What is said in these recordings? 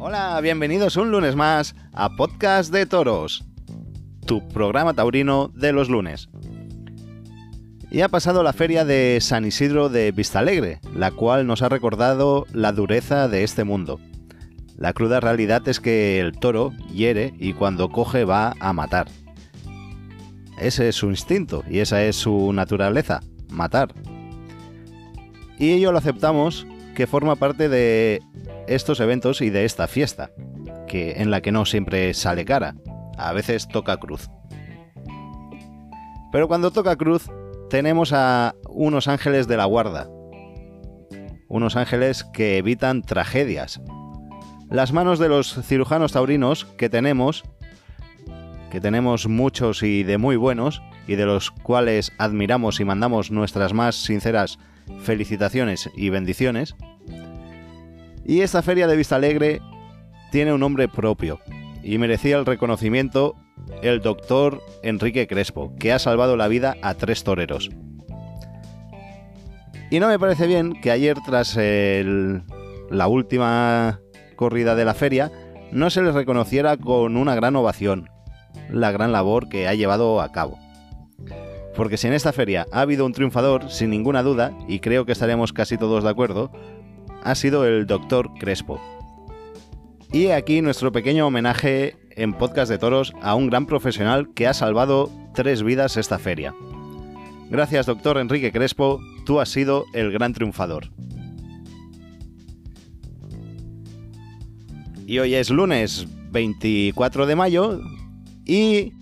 Hola, bienvenidos un lunes más a Podcast de Toros, tu programa taurino de los lunes. Y ha pasado la feria de San Isidro de Vistalegre, la cual nos ha recordado la dureza de este mundo. La cruda realidad es que el toro hiere y cuando coge va a matar. Ese es su instinto y esa es su naturaleza, matar. Y ello lo aceptamos que forma parte de estos eventos y de esta fiesta, que en la que no siempre sale cara, a veces toca cruz. Pero cuando toca cruz tenemos a unos ángeles de la guarda, unos ángeles que evitan tragedias. Las manos de los cirujanos taurinos que tenemos, que tenemos muchos y de muy buenos, y de los cuales admiramos y mandamos nuestras más sinceras felicitaciones y bendiciones, y esta feria de Vista Alegre tiene un nombre propio y merecía el reconocimiento el doctor Enrique Crespo, que ha salvado la vida a tres toreros. Y no me parece bien que ayer, tras la última corrida de la feria, no se les reconociera con una gran ovación la gran labor que ha llevado a cabo. Porque si en esta feria ha habido un triunfador, sin ninguna duda, y creo que estaremos casi todos de acuerdo, ha sido el Dr. Crespo. Y aquí nuestro pequeño homenaje en Podcast de Toros a un gran profesional que ha salvado tres vidas esta feria. Gracias, doctor Enrique Crespo, tú has sido el gran triunfador. Y hoy es lunes 24 de mayo y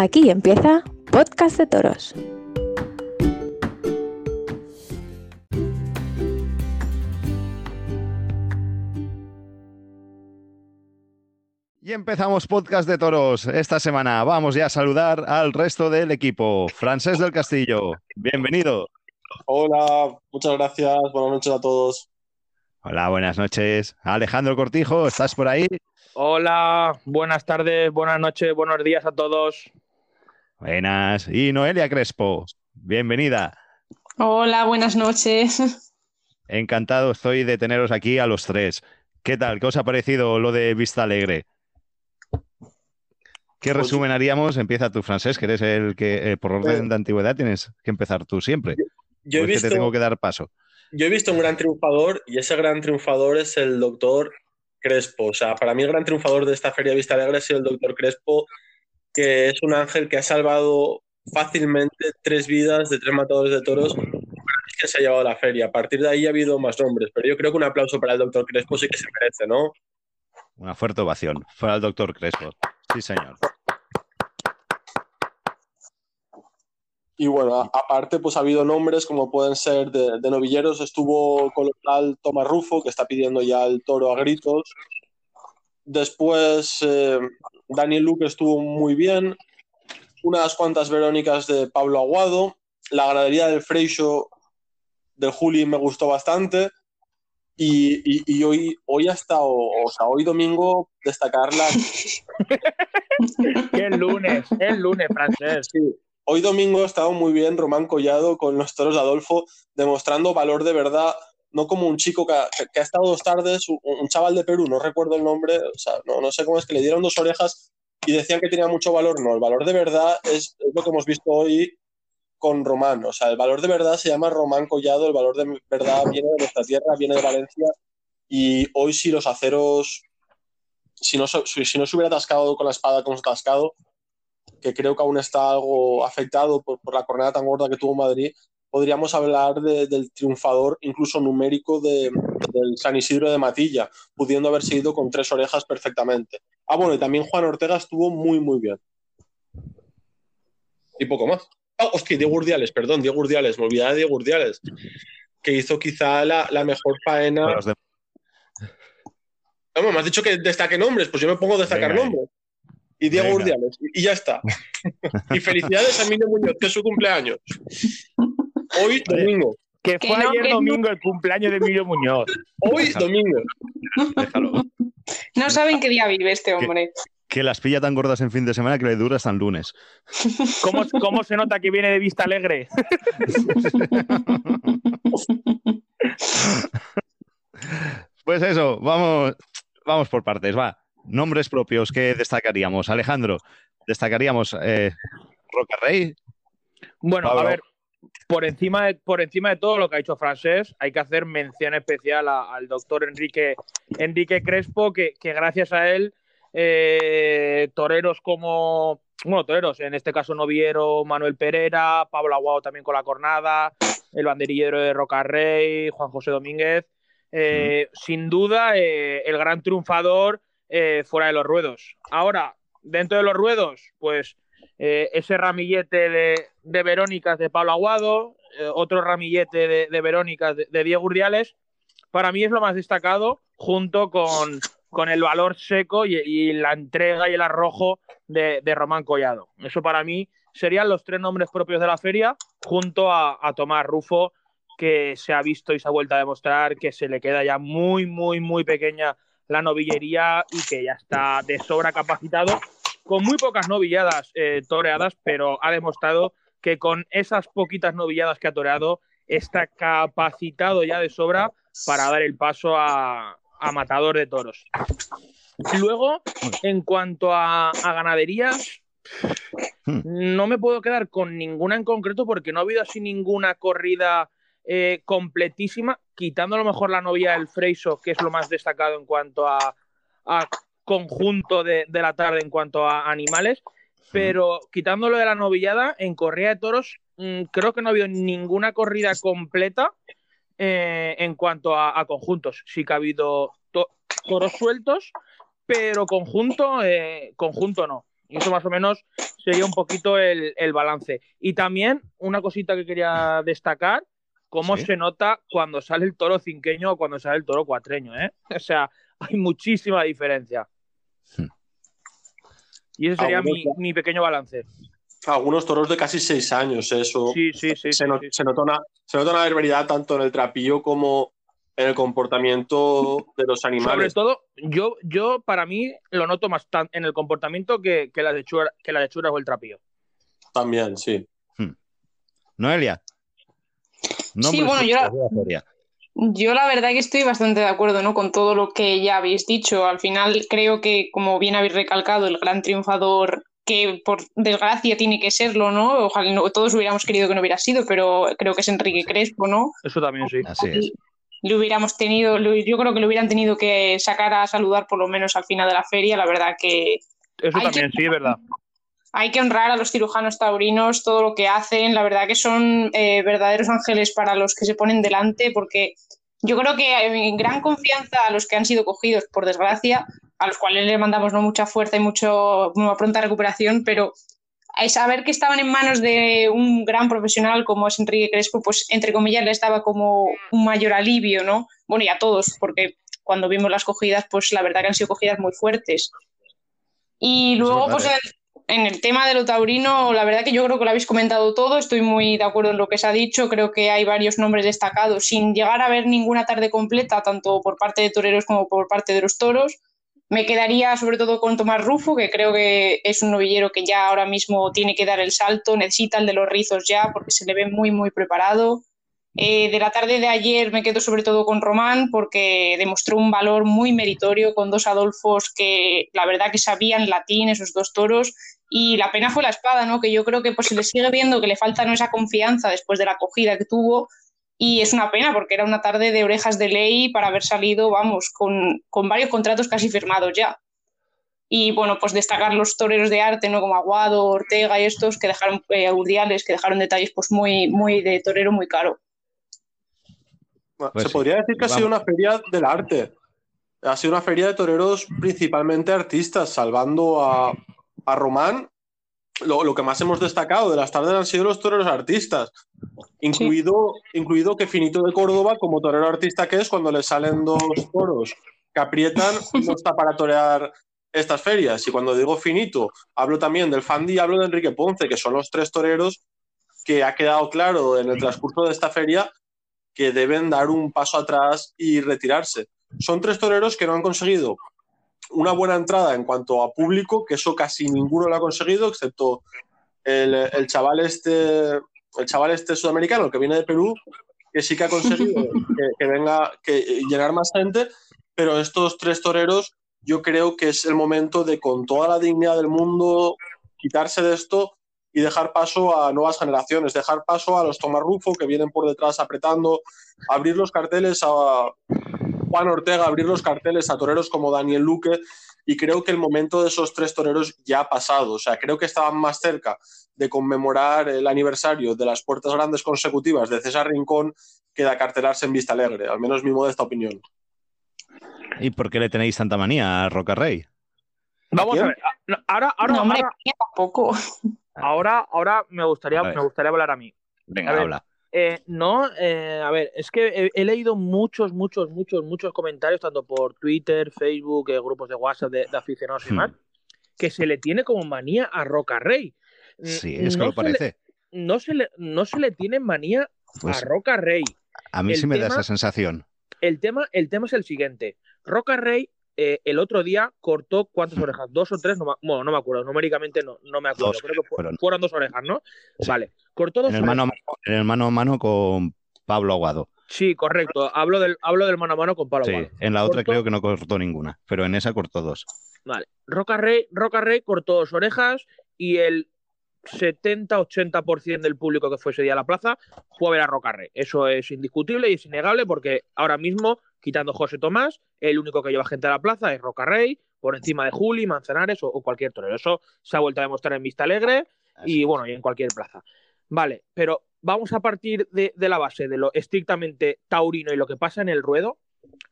Aquí empieza Podcast de Toros. Y empezamos Podcast de Toros esta semana. Vamos ya a saludar al resto del equipo. Francés del Castillo, bienvenido. Hola, muchas gracias. Buenas noches a todos. Hola, buenas noches. Alejandro Cortijo, ¿estás por ahí? Hola, buenas tardes, buenas noches, buenos días a todos. Buenas. Y Noelia Crespo, bienvenida. Hola, buenas noches. Encantado estoy de teneros aquí a los tres. ¿Qué tal? ¿Qué os ha parecido lo de Vista Alegre? ¿Qué pues resumen haríamos? Empieza tú, Francés, que eres el que, eh, por orden eh, de antigüedad, tienes que empezar tú siempre. Yo, he visto, te tengo que dar paso. Yo he visto un gran triunfador y ese gran triunfador es el doctor Crespo. O sea, para mí el gran triunfador de esta Feria Vista Alegre ha sido el doctor Crespo que es un ángel que ha salvado fácilmente tres vidas de tres matadores de toros que se ha llevado a la feria. A partir de ahí ha habido más nombres, pero yo creo que un aplauso para el doctor Crespo sí que se merece, ¿no? Una fuerte ovación para el doctor Crespo. Sí, señor. Y bueno, aparte, pues ha habido nombres como pueden ser de, novilleros. Estuvo Colonel Tomás Rufo, que está pidiendo ya el toro a gritos. Después, eh, Daniel Luque estuvo muy bien. Unas cuantas Verónicas de Pablo Aguado. La ganadería del Freixo del Juli me gustó bastante. Y, hoy, hoy hasta, o, sea, hoy domingo, destacarla. el lunes, el lunes, francés. Hoy domingo ha estado muy bien Román Collado con los toros de Adolfo, demostrando valor de verdad no como un chico que ha, estado dos tardes, un, chaval de Perú, no recuerdo el nombre, o sea, no, no sé cómo es, que le dieron dos orejas y decían que tenía mucho valor. No, el valor de verdad es, lo que hemos visto hoy con Román. O sea, el valor de verdad se llama Román Collado, el valor de verdad viene de nuestra tierra, viene de Valencia. Y hoy si los aceros, si no, si no se hubiera atascado con la espada como se ha atascado, que creo que aún está algo afectado por, por la cornada tan gorda que tuvo Madrid, podríamos hablar del triunfador incluso numérico de, del San Isidro de Matilla, pudiendo haber seguido con tres orejas perfectamente. Ah, bueno, y también Juan Ortega estuvo muy, muy bien. Y poco más. Ah, hostia, Diego Urdiales, perdón, Diego Urdiales, me olvidaba de Diego Urdiales, que hizo quizá la, mejor faena. No, me has dicho que destaque nombres, pues yo me pongo a destacar nombres. Y Diego Urdiales, y ya está. y felicidades a Emilio Muñoz, que es su cumpleaños. Hoy domingo. Que fue ayer domingo el cumpleaños de Emilio Muñoz. Hoy domingo. No saben qué día vive este hombre. que las pilla tan gordas en fin de semana que le dura hasta el lunes. ¿Cómo, ¿Cómo, se nota que viene de vista alegre? pues eso, vamos, vamos por partes, va. Nombres propios que destacaríamos. Alejandro, destacaríamos eh, Roca Rey. Bueno, a ver, por encima, de, por encima de todo lo que ha hecho Francés, hay que hacer mención especial al doctor Enrique, Enrique Crespo, que, gracias a él, eh, toreros como, bueno, toreros, en este caso Noviero, Manuel Pereira, Pablo Aguado también con la cornada, el banderillero de Roca Rey, Juan José Domínguez, eh, sin duda eh, el gran triunfador fuera de los ruedos. Ahora, dentro de los ruedos, pues eh, ese ramillete de, de, Verónicas de Pablo Aguado, eh, otro ramillete de, de Verónicas de, Diego Urdiales, para mí es lo más destacado, junto con, con el valor seco y, la entrega y el arrojo de, Román Collado. Eso para mí serían los tres nombres propios de la feria, junto a, a Tomás Rufo, que se ha visto y se ha vuelto a demostrar que se le queda ya muy, muy, muy pequeña la novillería y que ya está de sobra capacitado con muy pocas novilladas eh, toreadas, pero ha demostrado que con esas poquitas novilladas que ha toreado está capacitado ya de sobra para dar el paso a, matador de toros. Luego, en cuanto a, ganaderías, no me puedo quedar con ninguna en concreto porque no ha habido así ninguna corrida eh, completísima, quitando a lo mejor la novia del Freiso, que es lo más destacado en cuanto a, a conjunto de, la tarde en cuanto a animales, pero quitándolo de la novillada, en corrida de toros mm, creo que no ha habido ninguna corrida completa eh, en cuanto a, conjuntos. Sí que ha habido toros sueltos, pero conjunto, eh, conjunto no. Y eso más o menos sería un poquito el, balance. Y también una cosita que quería destacar, cómo se nota cuando sale el toro cinqueño o cuando sale el toro cuatreño. ¿eh? O sea, hay muchísima diferencia. Y ese sería mi, pequeño balance. Algunos toros de casi seis años, eso. Sí, sí, sí. Se, nota, una, se nota una tanto en el trapillo como en el comportamiento de los animales. Sobre todo, yo, yo para mí lo noto más en el comportamiento que, que, las lechuras, que la lechura o el trapillo. También, sí. Hmm. Noelia. sí, bueno, yo yo la verdad que estoy bastante de acuerdo ¿no? con todo lo que ya habéis dicho. Al final creo que, como bien habéis recalcado, el gran triunfador que por desgracia tiene que serlo, ¿no? Ojalá no, todos hubiéramos querido que no hubiera sido, pero creo que es Enrique Crespo, ¿no? Eso también sí. Así es. Le hubiéramos tenido, yo creo que le hubieran tenido que sacar a saludar por lo menos al final de la feria, la verdad que... Eso también sí, es verdad hay que honrar a los cirujanos taurinos todo lo que hacen. La verdad que son eh, verdaderos ángeles para los que se ponen delante, porque yo creo que hay gran confianza a los que han sido cogidos, por desgracia, a los cuales le mandamos no mucha fuerza y mucho, una pronta recuperación, pero saber que estaban en manos de un gran profesional como es Enrique Crespo, pues entre comillas le estaba como un mayor alivio, ¿no? Bueno, y a todos, porque cuando vimos las cogidas, pues la verdad que han sido cogidas muy fuertes. Y luego, pues en el tema de lo taurino, la verdad que yo creo que lo habéis comentado todo, estoy muy de acuerdo en lo que se ha dicho, creo que hay varios nombres destacados, sin llegar a ver ninguna tarde completa, tanto por parte de toreros como por parte de los toros. Me quedaría sobre todo con Tomás Rufo, que creo que es un novillero que ya ahora mismo tiene que dar el salto, necesita el de los rizos ya, porque se le ve muy, muy preparado. Eh, de la tarde de ayer me quedo sobre todo con Román porque demostró un valor muy meritorio con dos Adolfos que la verdad que sabían latín, esos dos toros, y la pena fue la espada, ¿no? Que yo creo que pues se le sigue viendo que le falta ¿no? esa confianza después de la acogida que tuvo y es una pena porque era una tarde de orejas de ley para haber salido, vamos, con, con varios contratos casi firmados ya. Y bueno, pues destacar los toreros de arte, ¿no? Como Aguado, Ortega y estos que dejaron, eh, Urdiales, que dejaron detalles pues muy, muy de torero muy caro. Pues se podría decir que ha sido una feria del arte. Ha sido una feria de toreros principalmente artistas, salvando a, a Román, lo, que más hemos destacado de las tardes han sido los toreros artistas, incluido, incluido que Finito de Córdoba, como torero artista que es, cuando le salen dos toros que aprietan, no está para torear estas ferias. Y cuando digo Finito, hablo también del Fandi y hablo de Enrique Ponce, que son los tres toreros que ha quedado claro en el transcurso de esta feria que deben dar un paso atrás y retirarse. Son tres toreros que no han conseguido una buena entrada en cuanto a público, que eso casi ninguno lo ha conseguido, excepto el, chaval este, el chaval este sudamericano, el que viene de Perú, que sí que ha conseguido que, venga, que llegar más gente, pero estos tres toreros yo creo que es el momento de con toda la dignidad del mundo quitarse de esto y dejar paso a nuevas generaciones, dejar paso a los Rufo que vienen por detrás apretando, abrir los carteles a Juan Ortega, abrir los carteles a toreros como Daniel Luque y creo que el momento de esos tres toreros ya ha pasado. O sea, creo que estaban más cerca de conmemorar el aniversario de las puertas grandes consecutivas de César Rincón que de acartelarse en Vista Alegre, al menos mi modesta opinión. ¿Y por qué le tenéis tanta manía a Roca Rey? Vamos a ver. Ahora, ahora, no, ahora, tampoco. ahora, ahora me gustaría, me gustaría hablar a mí. Venga, habla. Eh, no, eh, a ver, es que he, leído muchos, muchos, muchos, muchos comentarios, tanto por Twitter, Facebook, eh, grupos de WhatsApp de, aficionados y más, hmm. que se le tiene como manía a Roca Rey. Sí, es que lo parece. no, se le, no se le tiene manía a pues Roca Rey. A mí sí me da esa sensación. El tema, el tema es el siguiente. Roca Rey eh, el otro día cortó cuántas orejas, dos o tres, no bueno, no me acuerdo, numéricamente no, no me acuerdo, creo que fueron, dos orejas, ¿no? Vale, cortó dos en el orejas. Mano, en el mano a mano con Pablo Aguado. Sí, correcto, hablo del, hablo del mano a mano con Pablo sí, Aguado. En la otra creo que no cortó ninguna, pero en esa cortó dos. Vale, Roca Rey, Roca Rey cortó dos orejas y el 70-80% del público que fue ese día a la plaza fue a ver a Roca Rey. Eso es indiscutible y es innegable porque ahora mismo quitando José Tomás, el único que lleva gente a la plaza es Roca Rey, por encima de Juli, Manzanares o, cualquier torero. Eso se ha vuelto a demostrar en Vista Alegre y bueno, y en cualquier plaza. Vale, pero vamos a partir de, la base de lo estrictamente taurino y lo que pasa en el ruedo.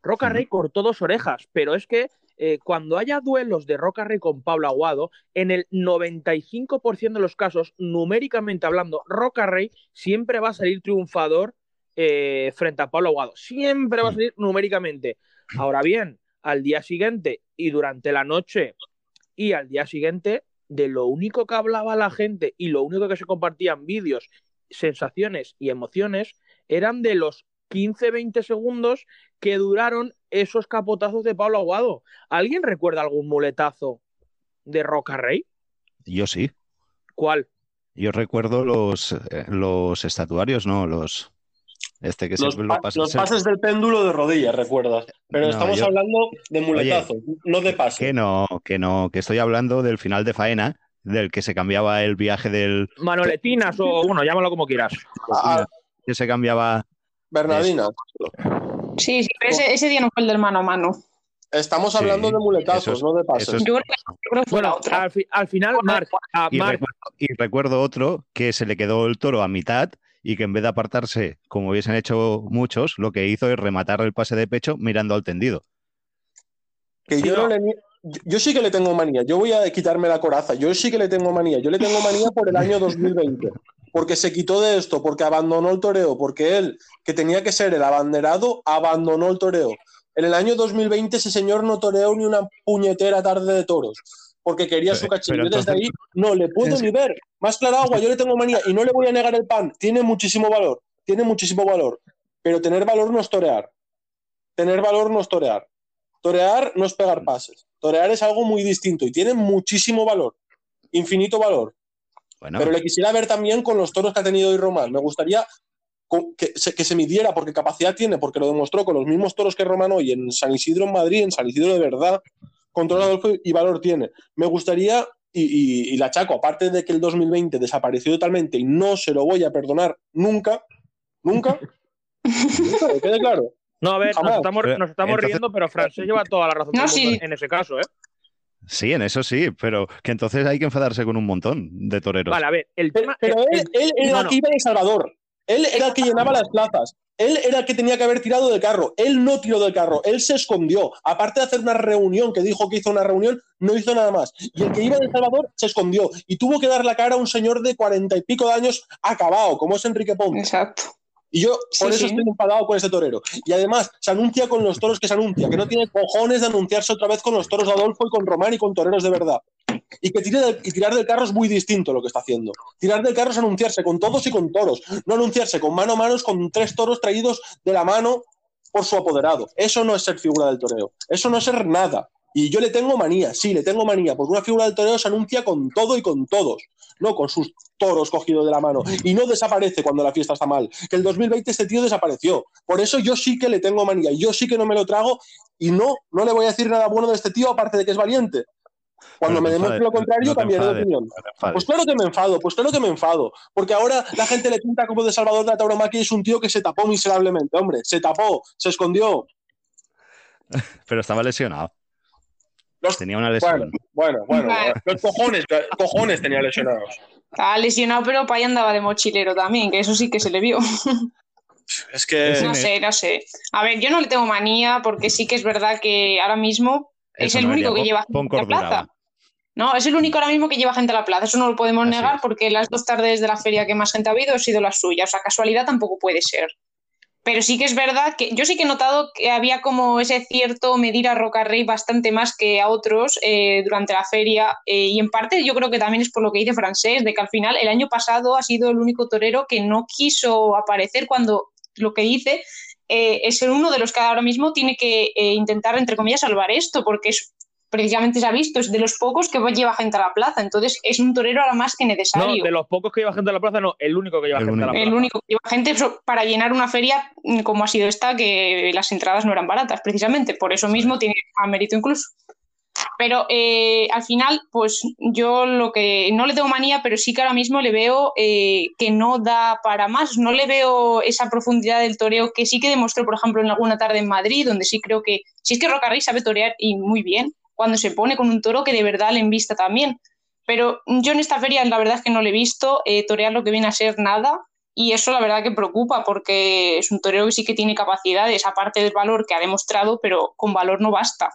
Roca Rey cortó dos orejas, pero es que eh, cuando haya duelos de Roca Rey con Pablo Aguado, en el 95% de los casos, numéricamente hablando, Roca Rey siempre va a salir triunfador eh, frente a Pablo Aguado. Siempre va a salir numéricamente. Ahora bien, al día siguiente y durante la noche y al día siguiente, de lo único que hablaba la gente y lo único que se compartían vídeos, sensaciones y emociones eran de los 15-20 segundos que duraron esos capotazos de Pablo Aguado. ¿Alguien recuerda algún muletazo de Roca Rey? Yo sí. ¿Cuál? Yo recuerdo los, eh, los estatuarios, no, los, este que los, los pases del péndulo de rodillas, recuerdas. Pero estamos hablando de muletazos, no de pases. Que no, que no, que estoy hablando del final de faena, del que se cambiaba el viaje del. Manoletinas o, bueno, llámalo como quieras. Ah, que se cambiaba. Bernardina. Sí, sí, pero ese, día no fue el del mano a mano. Estamos hablando de muletazos, no de pases. Yo creo que fue bueno, Al, al, final, Marc. y recuerdo otro que se le quedó el toro a mitad y que en vez de apartarse, como hubiesen hecho muchos, lo que hizo es rematar el pase de pecho mirando al tendido. Que yo, yo sí que le tengo manía, yo voy a quitarme la coraza, yo sí que le tengo manía, yo le tengo manía por el año 2020, porque se quitó de esto, porque abandonó el toreo, porque él, que tenía que ser el abanderado, abandonó el toreo. En el año 2020 ese señor no toreó ni una puñetera tarde de toros porque quería su cachillo. Desde ahí no le puedo ni ver. Más clara agua, yo le tengo manía y no le voy a negar el pan. Tiene muchísimo valor, tiene muchísimo valor. Pero tener valor no es torear. Tener valor no es torear. Torear no es pegar pases. Torear es algo muy distinto y tiene muchísimo valor. Infinito valor. Pero le quisiera ver también con los toros que ha tenido hoy Román. Me gustaría que se, que se midiera, porque capacidad tiene, porque lo demostró con los mismos toros que Román hoy en San Isidro en Madrid, en San Isidro de verdad, control y valor tiene. Me gustaría, y, la Chaco, aparte de que el 2020 desapareció totalmente y no se lo voy a perdonar nunca, nunca, que quede claro. No, a ver, nos estamos, riendo, pero Francés lleva toda la razón en ese caso, ¿eh? Sí, en eso sí, pero que entonces hay que enfadarse con un montón de toreros. Vale, a ver, el tema. Pero, él, él, era aquí de Salvador. Él era el que llenaba las plazas. Él era el que tenía que haber tirado del carro. Él no tiró del carro. Él se escondió. Aparte de hacer una reunión, que dijo que hizo una reunión, no hizo nada más. Y el que iba de Salvador se escondió. Y tuvo que dar la cara a un señor de cuarenta y pico de años acabado, como es Enrique Ponte. Exacto. Y yo por eso estoy enfadado con ese torero. Y además se anuncia con los toros que se anuncia, que no tiene cojones de anunciarse otra vez con los toros de Adolfo y con Román y con toreros de verdad. Y que tire y tirar del carro es muy distinto lo que está haciendo. Tirar del carro es anunciarse con todos y con toros, no anunciarse con mano a mano con tres toros traídos de la mano por su apoderado. Eso no es ser figura del toreo. Eso no es ser nada. Y yo le tengo manía, sí, le tengo manía, porque una figura del toreo se anuncia con todo y con todos, no con sus toros cogidos de la mano. Y no desaparece cuando la fiesta está mal. Que el 2020 este tío desapareció. Por eso yo sí que le tengo manía, yo sí que no me lo trago y no, no le voy a decir nada bueno de este tío, aparte de que es valiente. Cuando me demuestre lo contrario, cambiaré de opinión. pues claro que me enfado, pues claro que me enfado. Porque ahora la gente le pinta como de Salvador de la tauromaquia y es un tío que se tapó miserablemente, hombre. Se tapó, se escondió. Pero estaba lesionado. Tenía una lesión. Bueno, bueno, los cojones, cojones tenía lesionados. Estaba lesionado, pero para allá andaba de mochilero también, que eso sí que se le vio. Es que. No sé, no sé. A ver, yo no le tengo manía porque sí que es verdad que ahora mismo es el único que lleva gente a la plaza. No, es el único ahora mismo que lleva gente a la plaza. Eso no lo podemos negar porque las dos tardes de la feria que más gente ha habido han sido las suyas. O sea, casualidad tampoco puede ser. Pero sí que es verdad que yo sí que he notado que había como ese cierto medir a Roca Rey bastante más que a otros eh, durante la feria. Eh, y en parte yo creo que también es por lo que dice Francés, de que al final el año pasado ha sido el único torero que no quiso aparecer cuando lo que dice eh, es uno de los que ahora mismo tiene que intentar, entre comillas, salvar esto, porque es precisamente se ha visto, es de los pocos que lleva gente a la plaza. Entonces es un torero ahora más que necesario. No, de los pocos que lleva gente a la plaza, no, el único que lleva gente a la plaza. El único que lleva gente para llenar una feria mm, como ha sido esta, que las entradas no eran baratas, precisamente. Por eso mismo tiene más mérito incluso. Pero eh, al final, pues yo lo que no le tengo manía, pero sí que ahora mismo le veo eh, que no da para más. No le veo esa profundidad del toreo que sí que demostró, por ejemplo, en alguna tarde en Madrid, donde sí creo que, sí es que Rocarrey sabe torear y muy bien, cuando se pone con un toro que de verdad le envista también. Pero yo en esta feria la verdad es que no le he visto eh, torear lo que viene a ser nada y eso la verdad que preocupa porque es un torero que sí que tiene capacidades, aparte del valor que ha demostrado, pero con valor no basta.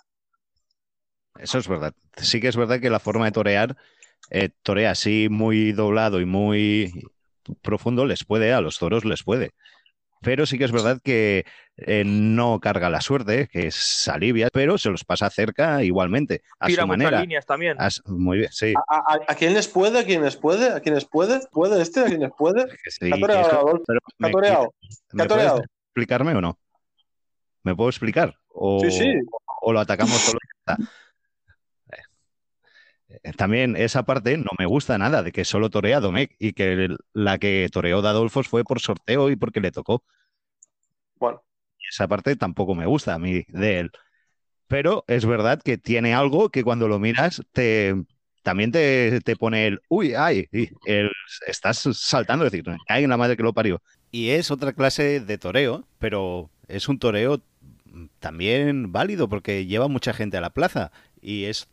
Eso es verdad. Sí que es verdad que la forma de torear, eh, torea así muy doblado y muy profundo, les puede, a los toros les puede pero sí que es verdad que eh, no carga la suerte, que es alivia, pero se los pasa cerca igualmente, a su manera. líneas también. muy bien, sí. ¿A, a, quién les puede? ¿A quién les puede? ¿A quién les puede? ¿Puede este? ¿A quién les puede? Sí, ¿Qué explicarme o no? ¿Me puedo explicar? O, sí, sí. O lo atacamos solo. Eh, también esa parte no me gusta nada de que solo torea Domecq y que la que toreó Dadolfos fue por sorteo y porque le tocó. Bueno. Esa parte tampoco me gusta a mí de él. Pero es verdad que tiene algo que cuando lo miras te, también te, pone el uy, ay, el, estás saltando, es decir, hay en la madre que lo parió. Y es otra clase de toreo, pero es un toreo también válido porque lleva mucha gente a la plaza y es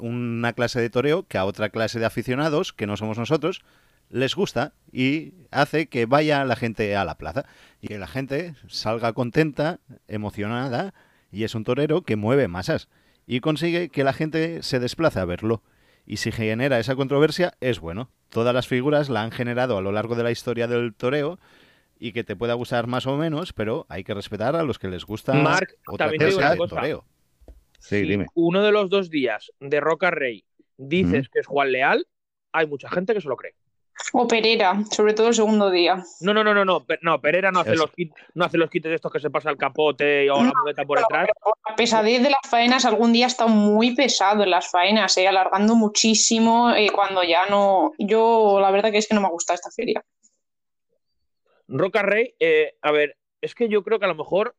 una clase de toreo que a otra clase de aficionados, que no somos nosotros, les gusta y hace que vaya la gente a la plaza y que la gente salga contenta, emocionada y es un torero que mueve masas y consigue que la gente se desplace a verlo. Y si genera esa controversia, es bueno. Todas las figuras la han generado a lo largo de la historia del toreo y que te pueda gustar más o menos, pero hay que respetar a los que les gusta Mark, otra toreo. Sí, dime. Uno de los dos días de Roca Rey dices que es Juan Leal, hay mucha gente que se lo cree. O Pereira, sobre todo el segundo día. No, no, no, no, no, no Pereira no hace, los kits, no hace los kits estos que se pasa el capote o la muleta por detrás. A pesadez de las faenas, algún día ha estado muy pesado en las faenas, eh, alargando muchísimo eh, cuando ya no. Yo, la verdad que es que no me gusta esta feria. Roca Rey, eh, a ver, es que yo creo que a lo mejor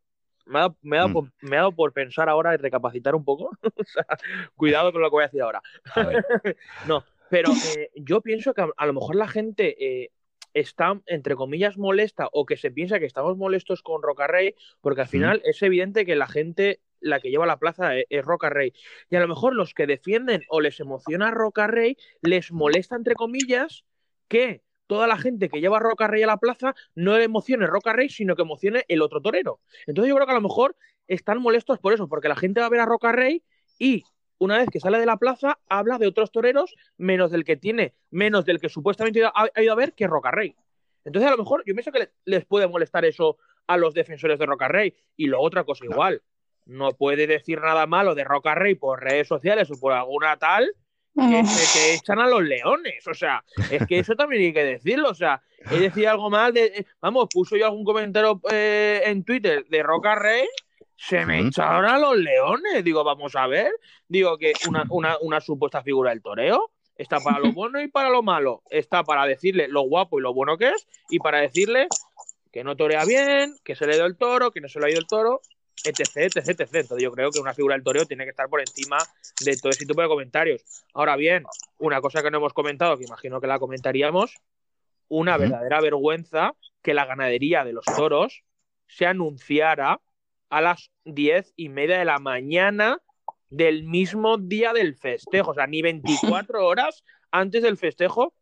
me ha, dado, mm. me, dado por, pensar ahora y recapacitar un poco. cuidado con lo que voy a decir ahora. no, pero eh, yo pienso que a, lo mejor la gente eh, está, entre comillas, molesta o que se piensa que estamos molestos con Roca Rey, porque al final es evidente que la gente, la que lleva la plaza es, es, Roca Rey. Y a lo mejor los que defienden o les emociona Roca Rey, les molesta, entre comillas, que toda la gente que lleva Roca Rey a la plaza no le emocione Roca Rey, sino que emocione el otro torero. Entonces yo creo que a lo mejor están molestos por eso, porque la gente va a ver a Roca Rey y una vez que sale de la plaza habla de otros toreros menos del que tiene, menos del que supuestamente ha, ido a ver que es Roca Rey. Entonces a lo mejor yo pienso que les puede molestar eso a los defensores de Roca Rey. Y luego otra cosa igual, no puede decir nada malo de Roca Rey por redes sociales o por alguna tal que, echan a los leones. O sea, es que eso también hay que decirlo. O sea, he decir algo mal de. Vamos, puso yo algún comentario eh, en Twitter de Roca Rey se me echaron a los leones. Digo, vamos a ver. Digo que una, una, supuesta figura del toreo está para lo bueno y para lo malo. Está para decirle lo guapo y lo bueno que es y para decirle que no torea bien, que se le dio el toro, que no se le ha ido el toro, etc, etc, etc. Entonces yo creo que una figura del toreo tiene que estar por encima de todo ese tipo de comentarios. Ahora bien, una cosa que no hemos comentado, que imagino que la comentaríamos, una verdadera vergüenza que la ganadería de los toros se anunciara a las diez y media de la mañana del mismo día del festejo, o sea, ni 24 horas antes del festejo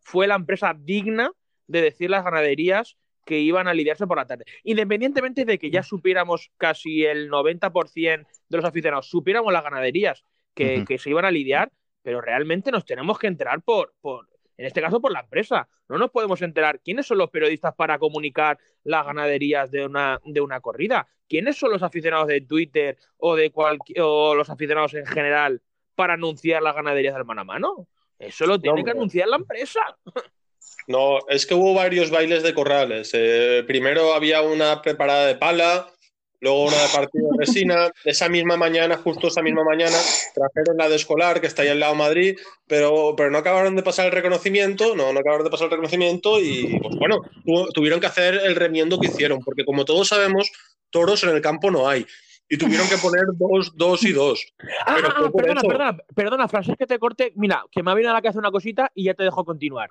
fue la empresa digna de decir las ganaderías que iban a lidiarse por la tarde. Independientemente de que ya supiéramos casi el 90% de los aficionados, supiéramos las ganaderías que, que, se iban a lidiar, pero realmente nos tenemos que enterar por, por, en este caso por la empresa. No nos podemos enterar quiénes son los periodistas para comunicar las ganaderías de una, de una corrida, quiénes son los aficionados de Twitter o de o los aficionados en general para anunciar las ganaderías del mano a mano. Eso lo tiene que anunciar la empresa. No, es que hubo varios bailes de corrales. Eh, primero había una preparada de pala, luego una de partido de resina. Esa misma mañana, justo esa misma mañana, trajeron la de escolar, que está ahí al lado de Madrid, pero, pero no acabaron de pasar el reconocimiento, no, no acabaron de pasar el reconocimiento y, pues bueno, tuvieron que hacer el remiendo que hicieron, porque como todos sabemos, toros en el campo no hay. Y tuvieron que poner dos, dos y dos. Ah, ah, ah perdona, perdona, perdona, Francis, que te corte. Mira, que me ha venido a la cabeza una cosita y ya te dejo continuar.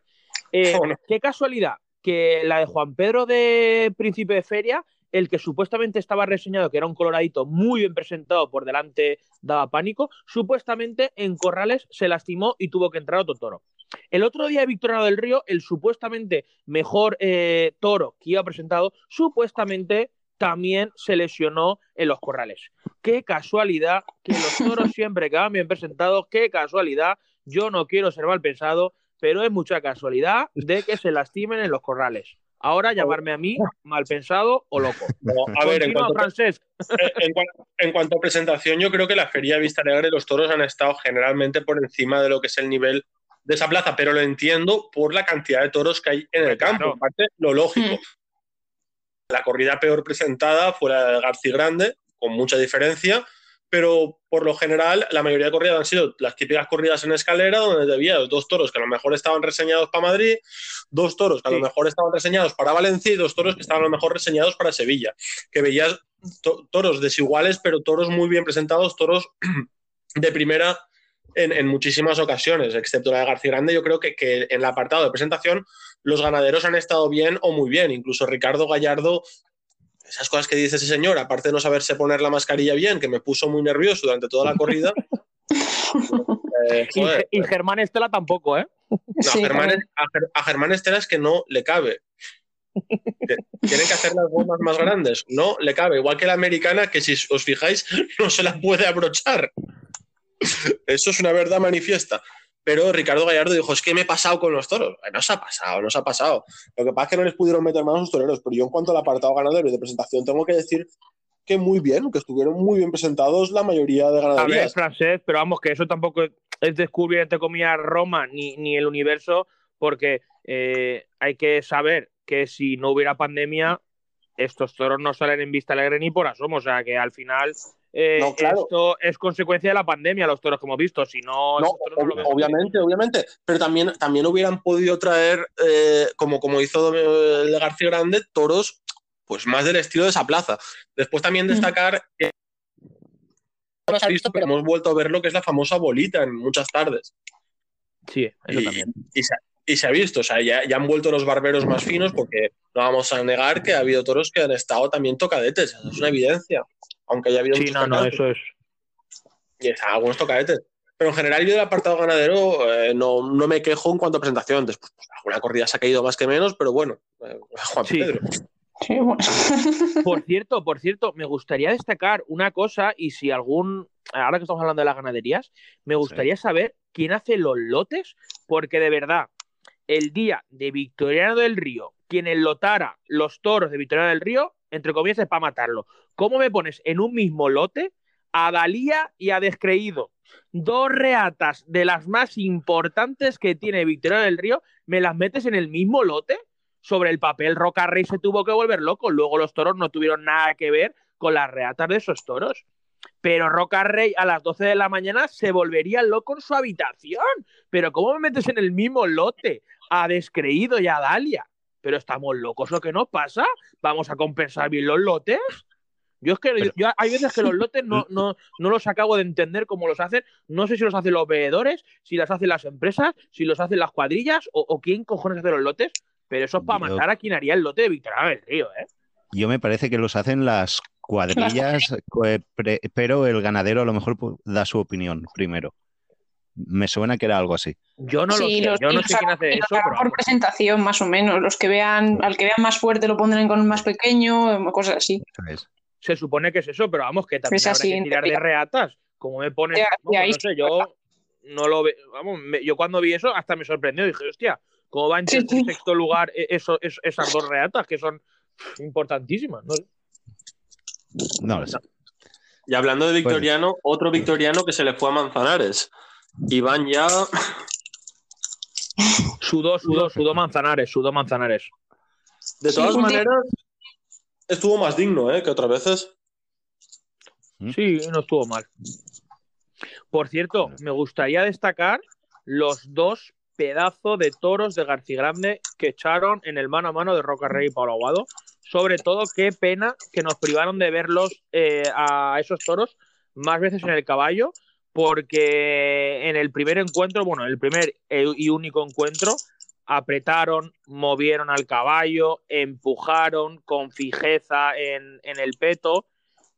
Eh, qué casualidad que la de Juan Pedro de Príncipe de Feria el que supuestamente estaba reseñado, que era un coloradito muy bien presentado por delante, daba pánico, supuestamente en Corrales se lastimó y tuvo que entrar otro toro. El otro día Victoriano del Río, el supuestamente mejor eh, toro que iba presentado, supuestamente también se lesionó en los corrales. Qué casualidad que los toros siempre quedan bien presentados, qué casualidad. Yo no quiero ser mal pensado, pero es mucha casualidad de que se lastimen en los corrales. Ahora llamarme a mí mal pensado o loco. a ver, en cuanto, francés. En, cuanto, a presentación, yo creo que la Feria Vista Alegre los toros han estado generalmente por encima de lo que es el nivel de esa plaza, pero lo entiendo por la cantidad de toros que hay en el campo. Aparte, lo lógico. Mm. La corrida peor presentada fue la de García Grande, con mucha diferencia, pero por lo general la mayoría de corridas han sido las típicas corridas en escalera, donde había dos toros que a lo mejor estaban reseñados para Madrid, dos toros que a lo mejor estaban reseñados para Valencia y dos toros que estaban a lo mejor reseñados para Sevilla, que veías toros desiguales, pero toros muy bien presentados, toros de primera en, muchísimas ocasiones, excepto la de García Grande, yo creo que, que en el apartado de presentación los ganaderos han estado bien o muy bien, incluso Ricardo Gallardo esas cosas que dice ese señor, aparte de no saberse poner la mascarilla bien, que me puso muy nervioso durante toda la corrida. Eh, y, Germán Estela tampoco, ¿eh? No, a, Germán Estela es que no le cabe. Tienen que hacer las gomas más grandes. No le cabe. Igual que la americana, que si os fijáis, no se la puede abrochar. Eso es una verdad manifiesta. Pero Ricardo Gallardo dijo, es que me he pasado con los toros. No se ha pasado, no se ha pasado. Lo que pasa es que no les pudieron meter más a los toreros, pero yo en cuanto al apartado ganadero y de presentación tengo que decir que muy bien, que estuvieron muy bien presentados la mayoría de ganaderías. A ver, francés, pero vamos, que eso tampoco es descubrir, entre comillas, Roma ni, ni el universo, porque eh, hay que saber que si no hubiera pandemia, estos toros no salen en vista alegre ni por asomo. O sea, que al final eh, esto es consecuencia de la pandemia, los toros que hemos visto. Si no, obviamente, obviamente. Pero también, también hubieran podido traer, eh, como, como hizo el de García Grande, toros pues más del estilo de esa plaza. Después también mm. destacar que no se ha visto, pero hemos vuelto a ver lo que es la famosa bolita en muchas tardes. Sí, eso también. Y se, ha visto, o sea, ya, ya, han vuelto los barberos más finos porque no vamos a negar que ha habido toros que han estado también tocadetes, es una evidencia aunque haya habido sí, no, no, eso es. Y es, algunos tocadetes. Pero en general, yo del apartado ganadero eh, no, no, me quejo en cuanto a presentación. Después, pues, alguna corrida se ha caído más que menos, pero bueno, eh, Juan Pedro. Sí, bueno. Por cierto, por cierto, me gustaría destacar una cosa y si algún, ahora que estamos hablando de las ganaderías, me gustaría saber quién hace los lotes, porque de verdad, el día de Victoriano del Río, quien enlotara los toros de Victoriano del Río, entre comillas, es para matarlo. ¿Cómo me pones en un mismo lote a Dalía y a Descreído? Dos reatas de las más importantes que tiene Victoria del Río, ¿me las metes en el mismo lote? Sobre el papel, Roca Rey se tuvo que volver loco. Luego los toros no tuvieron nada que ver con las reatas de esos toros. Pero Roca Rey a las 12 de la mañana se volvería loco en su habitación. Pero ¿cómo me metes en el mismo lote a Descreído y a Dalia? Pero estamos locos lo que nos pasa. Vamos a compensar bien los lotes. Yo es que yo, hay veces que los lotes no, no, no, los acabo de entender cómo los hacen. No sé si los hacen los veedores, si las hacen las empresas, si los hacen las cuadrillas o, quién cojones hace los lotes. Pero eso es para matar a quien haría el lote de Victoria del Río, ¿eh? Yo me parece que los hacen las cuadrillas, pero el ganadero a lo mejor da su opinión primero. Me suena que era algo así. Yo no lo sé, yo no sé quién hace eso. por presentación, más o menos. Los que vean, al que vean más fuerte lo pondrán con un más pequeño, cosas así se supone que es eso, pero vamos, que también habrá que tirar de reatas. Como me pones, no, sé, yo no lo veo, vamos, yo cuando vi eso hasta me sorprendió, dije, hostia, ¿cómo va en sexto lugar e-, eso, esas dos reatas que son importantísimas? No, no sé. Y hablando de Victoriano, otro Victoriano que se le fue a Manzanares. Iván ya. Sudó, sudó, sudó Manzanares, sudó Manzanares. De todas maneras, estuvo más digno ¿eh? que otras veces. ¿Mm? Sí, no estuvo mal. Por cierto, me gustaría destacar los dos pedazos de toros de García Grande que echaron en el mano a mano de Roca Rey y Pablo Aguado. Sobre todo, qué pena que nos privaron de verlos eh, a esos toros más veces en el caballo, porque en el primer encuentro, bueno, el primer y único encuentro, apretaron, movieron al caballo, empujaron con fijeza en, el peto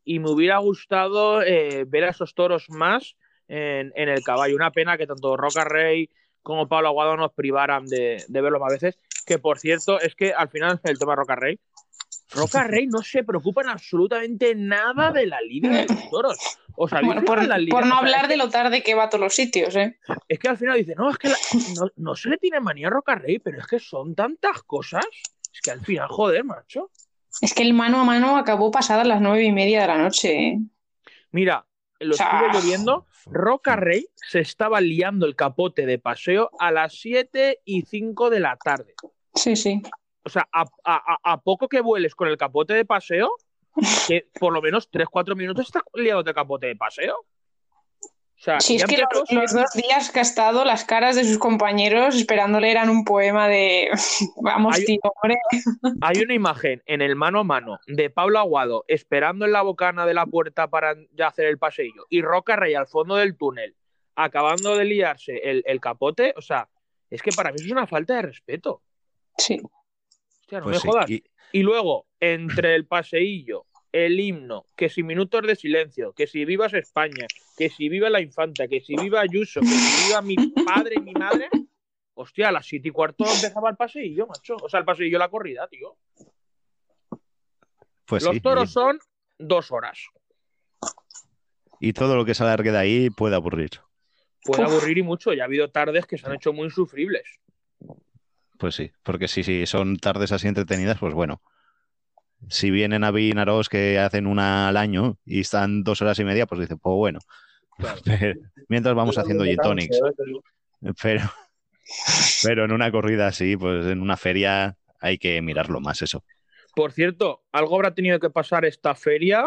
y me hubiera gustado eh, ver a esos toros más en, el caballo. Una pena que tanto Roca Rey como Pablo Aguado nos privaran de, de verlo más veces, que por cierto es que al final el tema Roca Rey Roca Rey no se preocupan absolutamente nada de la línea de los toros. O sea, por, no hablar de lo tarde que va a todos los sitios, ¿eh? Es que al final dice, no, es que no, se le tiene manía a Roca Rey, pero es que son tantas cosas. Es que al final, joder, macho. Es que el mano a mano acabó pasadas las nueve y media de la noche. ¿eh? Mira, lo estuve lloviendo. Roca Rey se estaba liando el capote de paseo a las siete y cinco de la tarde. Sí, sí o sea, a, poco que vueles con el capote de paseo, que por lo menos 3-4 minutos estás liado de capote de paseo. O sea, sí, es que los, dos días que ha estado, las caras de sus compañeros esperándole eran un poema de vamos, tío, hombre. Hay una imagen en el mano a mano de Pablo Aguado esperando en la bocana de la puerta para ya hacer el paseillo y Roca Rey al fondo del túnel acabando de liarse el, el capote. O sea, es que para mí eso es una falta de respeto. Sí. Pues y... luego, entre el paseillo, el himno, que si minutos de silencio, que si vivas España, que si viva la infanta, que si viva Ayuso, que si viva mi padre y mi madre, hostia, a las siete y cuarto empezaba el paseillo, macho. O sea, el paseillo, la corrida, tío. Pues Los toros son dos horas. Y todo lo que se alargue de ahí puede aburrir. Puede aburrir y mucho. Ya ha habido tardes que se han hecho muy insufribles. Pues sí, porque si, son tardes así entretenidas, pues bueno. Si vienen a Vinaros que hacen una al año y están dos horas y media, pues dice, pues bueno. mientras vamos haciendo gin tonics. Pero, pero en una corrida así, pues en una feria hay que mirarlo más eso. Por cierto, algo habrá tenido que pasar esta feria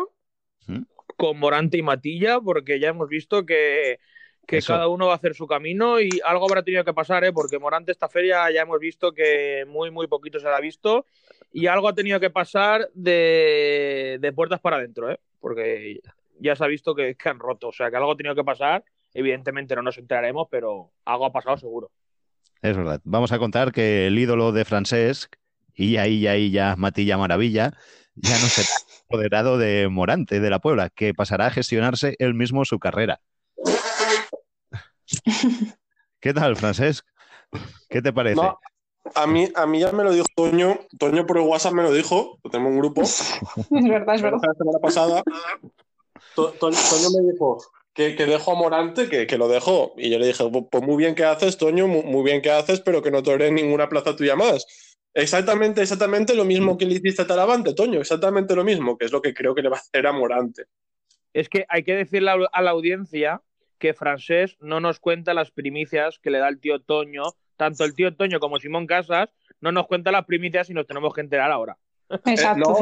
¿Mm? con Morante y Matilla, porque ya hemos visto que que cada uno va a hacer su camino y algo habrá tenido que pasar, ¿eh? porque Morante esta feria ya hemos visto que muy, muy poquito se la ha visto y algo ha tenido que pasar de, puertas para adentro, ¿eh? porque ya se ha visto que, que, han roto, o sea que algo ha tenido que pasar, evidentemente no nos enteraremos, pero algo ha pasado seguro. Es verdad. Vamos a contar que el ídolo de Francesc, y ahí ya, ya Matilla Maravilla, ya no será apoderado de Morante de la Puebla, que pasará a gestionarse él mismo su carrera. ¿Qué tal, Francesc? ¿Qué te parece? a, mí, a mí ya me lo dijo Toño, Toño por WhatsApp me lo dijo, tenemos un grupo. es verdad, es verdad. La semana pasada, Toño me dijo que, que dejo a Morante, que, que, lo dejo. Y yo le dije, pues, pues muy bien que haces, Toño, muy, bien que haces, pero que no te ninguna plaza tuya más. Exactamente, exactamente lo mismo que le hiciste a Talavante, Toño, exactamente lo mismo, que es lo que creo que le va a hacer a Morante. Es que hay que decirle a la audiencia que Francés no nos cuenta las primicias que le da el tío Toño, tanto el tío Toño como Simón Casas, no nos cuenta las primicias y nos tenemos que enterar ahora. Exacto.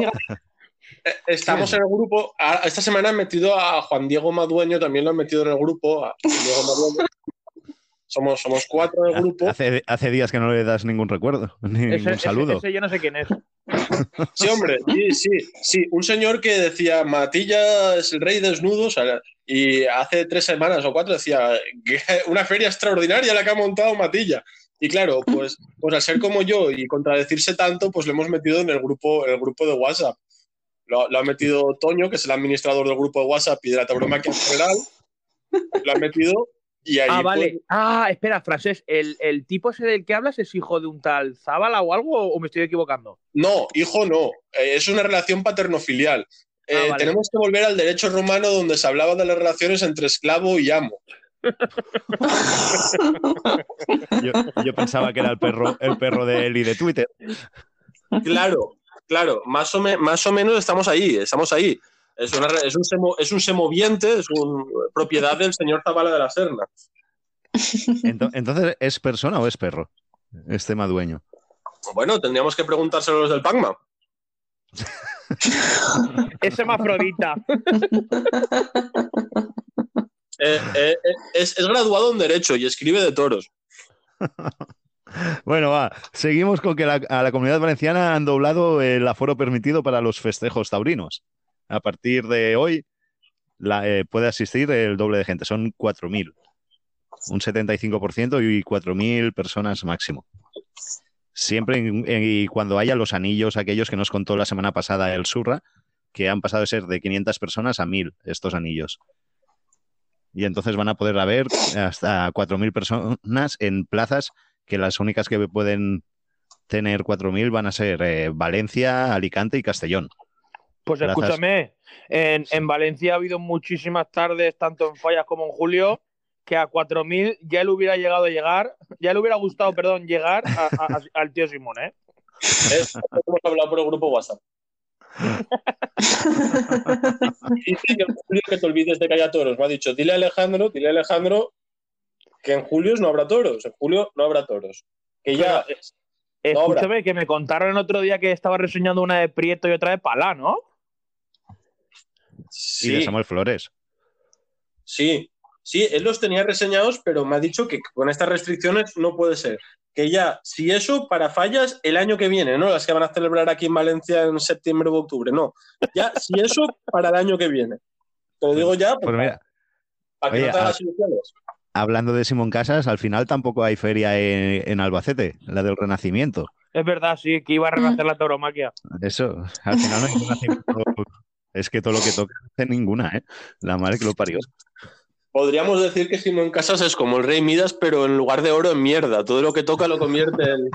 Eh, estamos en el grupo. Esta semana han metido a Juan Diego Madueño, también lo han metido en el grupo. Somos, somos cuatro del grupo. Hace, hace, días que no le das ningún recuerdo, ni ningún saludo. Ese, yo no sé quién es. Sí, hombre, sí, sí, sí. Un señor que decía Matilla es el rey desnudo, y hace tres semanas o cuatro decía una feria extraordinaria la que ha montado Matilla. Y claro, pues, pues al ser como yo y contradecirse tanto, pues lo hemos metido en el grupo, el grupo de WhatsApp. Lo, ha metido Toño, que es el administrador del grupo de WhatsApp y de la tauromaquia en general. Lo ha metido y ahí. Ah, vale. Pues ah, espera, Frases, ¿el, ¿el, tipo ese del que hablas es hijo de un tal Zabala o algo o me estoy equivocando? No, hijo no. Eh, es una relación paterno-filial. Ah, eh, tenemos que volver al derecho romano donde se hablaba de las relaciones entre esclavo y amo. yo, pensaba que era el perro, el perro de Eli de Twitter. Claro, claro, más o, más o menos estamos ahí, estamos ahí. Es, es, un, semo, es un semoviente, es una propiedad del señor Zabala de la Serna. Entonces, ¿es persona o es perro? Este madueño. Bueno, tendríamos que preguntárselo a los del Pacma. es hermafrodita. Eh, eh, eh, es, graduado en Derecho y escribe de toros. Bueno, va, seguimos con que a la comunidad valenciana han doblado el aforo permitido para los festejos taurinos. A partir de hoy puede asistir el doble de gente, son 4.000, un 75% y 4.000 personas máximo. Siempre y cuando haya los anillos, aquellos que nos contó la semana pasada el Surra, que han pasado de ser de 500 personas a 1.000 estos anillos y entonces van a poder haber hasta 4.000 personas en plazas que las únicas que pueden tener 4.000 van a ser eh, Valencia, Alicante y Castellón. Pues escúchame, en, Valencia ha habido muchísimas tardes, tanto en Fallas como en Julio, que a 4.000 ya le hubiera llegado a llegar, ya le hubiera gustado, perdón, llegar al tío Simón, ¿eh? hemos hablado por el grupo WhatsApp. y sí, en julio que te olvides de que haya toros. Me ha dicho, dile a Alejandro, dile a Alejandro que en julio no habrá toros. En julio no habrá toros. Que ya. escúchame, que me contaron el otro día que estaba reseñando una de Prieto y otra de Palá, ¿no? Sí. Y de Samuel Flores. Sí, sí, él los tenía reseñados, pero me ha dicho que con estas restricciones no puede ser que ya, si eso, para fallas el año que viene, ¿no? Las que van a celebrar aquí en Valencia en septiembre o octubre, no. Ya, si eso, para el año que viene. Te lo digo ya, pues, mira, para que no te hagas ilusiones. Hablando de Simón Casas, al final tampoco hay feria en, Albacete, la del Renacimiento. Es verdad, sí, que iba a renacer la tauromaquia. Eso, al final no hay renacimiento. es que todo lo que toca no hace ninguna, ¿eh? La madre que lo parió podríamos decir que Simón Casas es como el rey Midas, pero en lugar de oro en mierda. Todo lo que toca lo convierte en.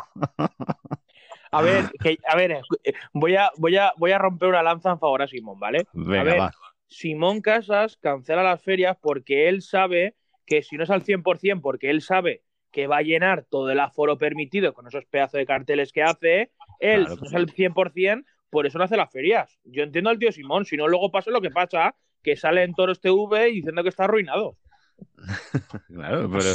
A ver, a ver, eh, voy a, voy, a, voy a romper una lanza en favor a Simón, ¿vale? a ver, Simón Casas cancela las ferias porque él sabe que si no es al 100%, porque él sabe que va a llenar todo el aforo permitido con esos pedazos de carteles que hace, él no es al 100%, por eso no hace las ferias. Yo entiendo al tío Simón, si no luego pasa lo que pasa, que sale en Toros TV diciendo que está arruinado. claro, pero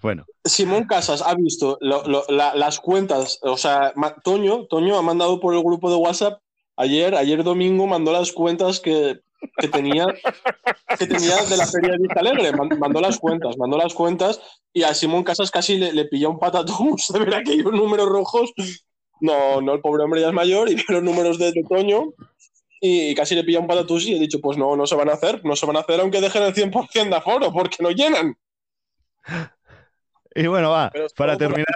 bueno. Simón Casas ha visto las cuentas, o sea, Toño, Toño ha mandado por el grupo de WhatsApp ayer, ayer domingo mandó las cuentas que, tenía, que tenía de la feria de Vista Alegre, mandó las cuentas, mandó las cuentas y a Simón Casas casi le, le pilló un patatón de ver aquellos números rojos. No, no, el pobre hombre ya es mayor y los números de, de Toño y casi le pilla un patatús y he dicho, pues no, no se van a hacer, no se van a hacer aunque dejen el 100% de aforo, porque no llenan. Y bueno, va, para terminar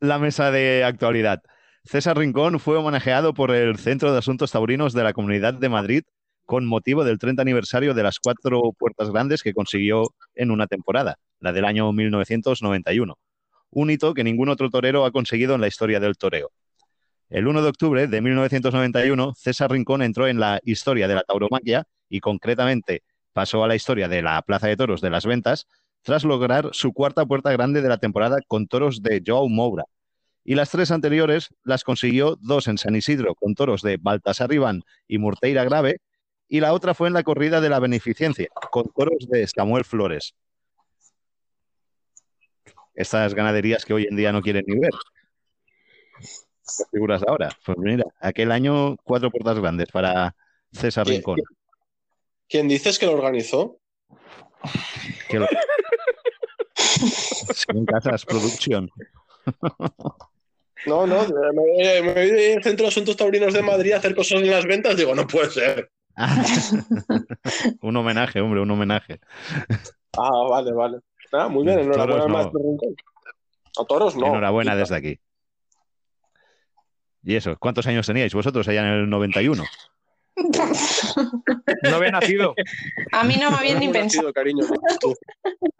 la mesa de actualidad. César Rincón fue homenajeado por el Centro de Asuntos Taurinos de la Comunidad de Madrid con motivo del 30 aniversario de las cuatro puertas grandes que consiguió en una temporada, la del año 1991. Un hito que ningún otro torero ha conseguido en la historia del toreo. El 1 de octubre de 1991, César Rincón entró en la historia de la tauromaquia y concretamente pasó a la historia de la Plaza de Toros de las Ventas tras lograr su cuarta puerta grande de la temporada con toros de Joao Moura. Y las tres anteriores las consiguió dos en San Isidro con toros de Baltasar Iván y Murteira Grave y la otra fue en la corrida de la Beneficencia con toros de Samuel Flores. Estas ganaderías que hoy en día no quieren ni ver. Figuras ahora. Pues mira, aquel año cuatro puertas grandes para César Rincón. ¿Quién dices que lo organizó? Que lo... Casas Producción. No, no, me, me voy al Centro de Asuntos Taurinos de Madrid a hacer cosas en las ventas, digo, no puede ser. un homenaje, hombre, un homenaje. Ah, vale, vale. Ah, muy bien, enhorabuena no. A toros no. Enhorabuena desde aquí. ¿Y eso? ¿Cuántos años teníais vosotros allá en el 91? No había nacido. A mí no me habían ni pensado. cariño.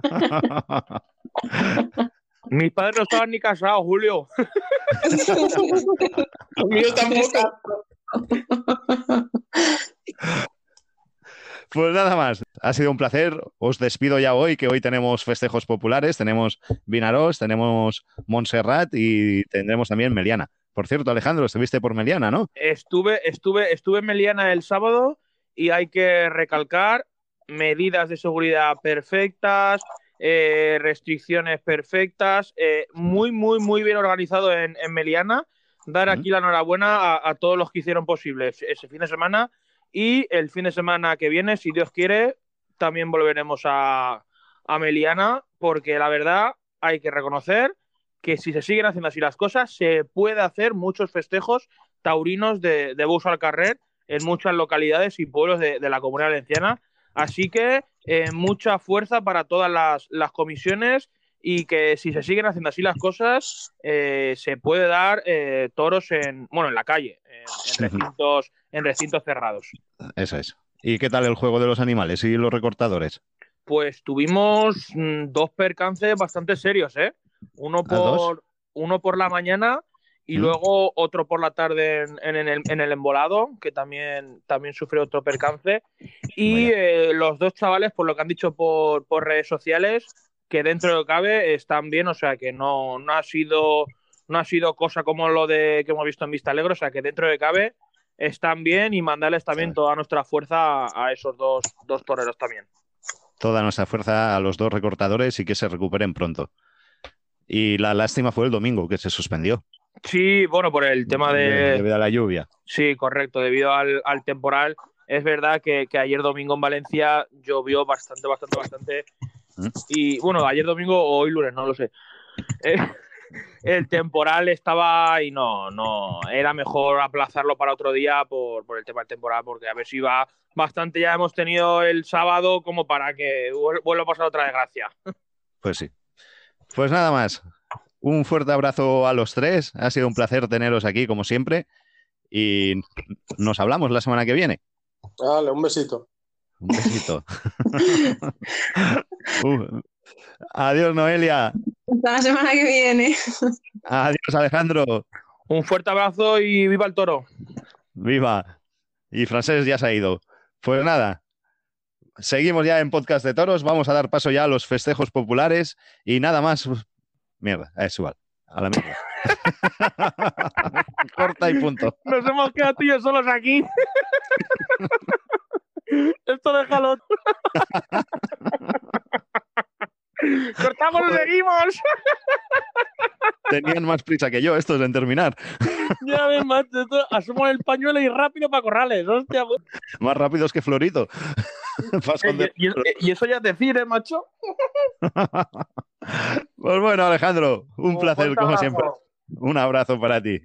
Mis padres no estaban ni casados, Julio. Míos tampoco. Pues nada más, ha sido un placer. Os despido ya hoy, que hoy tenemos festejos populares, tenemos Vinaros, tenemos Montserrat y tendremos también Meliana. Por cierto, Alejandro, estuviste por Meliana, ¿no? Estuve, estuve, estuve en Meliana el sábado y hay que recalcar medidas de seguridad perfectas, eh, restricciones perfectas, eh, muy, muy, muy bien organizado en, Meliana. Dar aquí la enhorabuena a, todos los que hicieron posible ese fin de semana y el fin de semana que viene, si Dios quiere, también volveremos a, Meliana, porque la verdad hay que reconocer que si se siguen haciendo así las cosas, se puede hacer muchos festejos taurinos de, de bus al carrer en muchas localidades y pueblos de, de la comunidad valenciana Así que eh, mucha fuerza para todas las, comisiones y que si se siguen haciendo así las cosas, eh, se puede dar eh, toros en, bueno, en la calle, en, recintos, en recintos cerrados. Eso es. ¿Y qué tal el juego de los animales y los recortadores? Pues tuvimos mm, dos percances bastante serios, ¿eh? Uno por, uno por la mañana y mm. luego otro por la tarde en, el, en, el, embolado, que también, también sufrió otro percance. Y eh, los dos chavales, por lo que han dicho por, redes sociales, que dentro de lo cabe están bien, o sea que no, no, ha sido, no ha sido cosa como lo de que hemos visto en Vista Alegre, o sea que dentro de cabe están bien y mandarles también toda nuestra fuerza a esos dos, dos toreros también. Toda nuestra fuerza a los dos recortadores y que se recuperen pronto. Y la lástima fue el domingo, que se suspendió. Sí, bueno, por el tema de... Debido a la lluvia. Sí, correcto, debido al, temporal. Es verdad que, ayer domingo en Valencia llovió bastante, bastante, bastante. Mm. Y bueno, ayer domingo o hoy lunes, no lo sé. Eh, el temporal estaba y no, no, era mejor aplazarlo para otro día por, por, el tema del temporal, porque a ver si va bastante ya hemos tenido el sábado como para que vuelva a pasar otra desgracia. Pues sí. Pues nada más. Un fuerte abrazo a los tres. Ha sido un placer teneros aquí, como siempre. Y nos hablamos la semana que viene. Dale, un besito. Un besito. Uh, adiós, Noelia. Hasta la semana que viene. Adiós, Alejandro. Un fuerte abrazo y viva el toro. Viva. Y Francés ya se ha ido. Pues nada, seguimos ya en Podcast de Toros. Vamos a dar paso ya a los festejos populares y nada más Mierda, es igual. A la mierda. Corta y punto. Nos hemos quedado tú y yo solos aquí. Esto déjalo. Cortamos y seguimos. Tenían más prisa que yo estos en terminar. Ya ves, macho, asumo el pañuelo y rápido para corrales. Hostia, Más rápidos que Florito. Eh, y, eso ya es decir, ¿eh, macho? pues bueno, Alejandro, un placer, como siempre. Un abrazo para ti.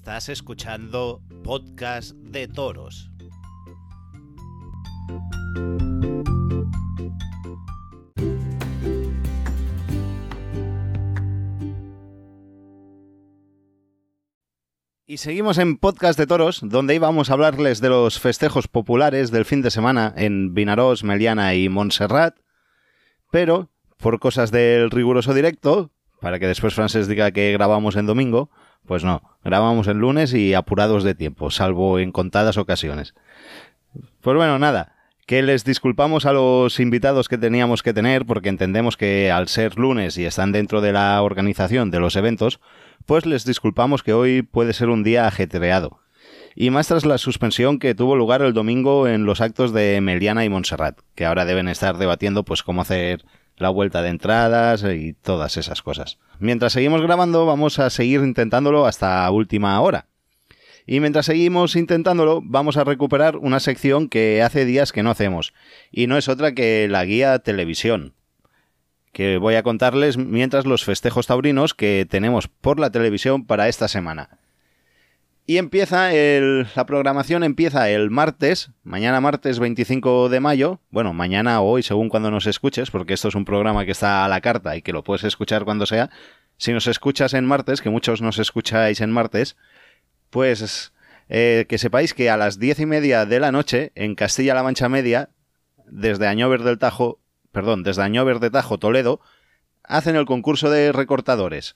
Estás escuchando Podcast de Toros. Y seguimos en Podcast de Toros, donde íbamos a hablarles de los festejos populares del fin de semana en Vinarós, Meliana y Montserrat, pero por cosas del riguroso directo, para que después Frances diga que grabamos en domingo, pues no, grabamos en lunes y apurados de tiempo, salvo en contadas ocasiones. Pues bueno, nada, que les disculpamos a los invitados que teníamos que tener porque entendemos que al ser lunes y están dentro de la organización de los eventos, pues les disculpamos que hoy puede ser un día ajetreado. Y más tras la suspensión que tuvo lugar el domingo en los actos de Meliana y Montserrat, que ahora deben estar debatiendo pues cómo hacer la vuelta de entradas y todas esas cosas. Mientras seguimos grabando vamos a seguir intentándolo hasta última hora. Y mientras seguimos intentándolo, vamos a recuperar una sección que hace días que no hacemos, y no es otra que la guía televisión, que voy a contarles mientras los festejos taurinos que tenemos por la televisión para esta semana. Y empieza el, la programación empieza el martes, mañana martes 25 de mayo, bueno, mañana o hoy según cuando nos escuches, porque esto es un programa que está a la carta y que lo puedes escuchar cuando sea. Si nos escuchas en martes, que muchos nos escucháis en martes, pues eh, que sepáis que a las diez y media de la noche, en Castilla-La Mancha Media, desde Añover del Tajo, perdón, desde Añover de Tajo, Toledo, hacen el concurso de recortadores.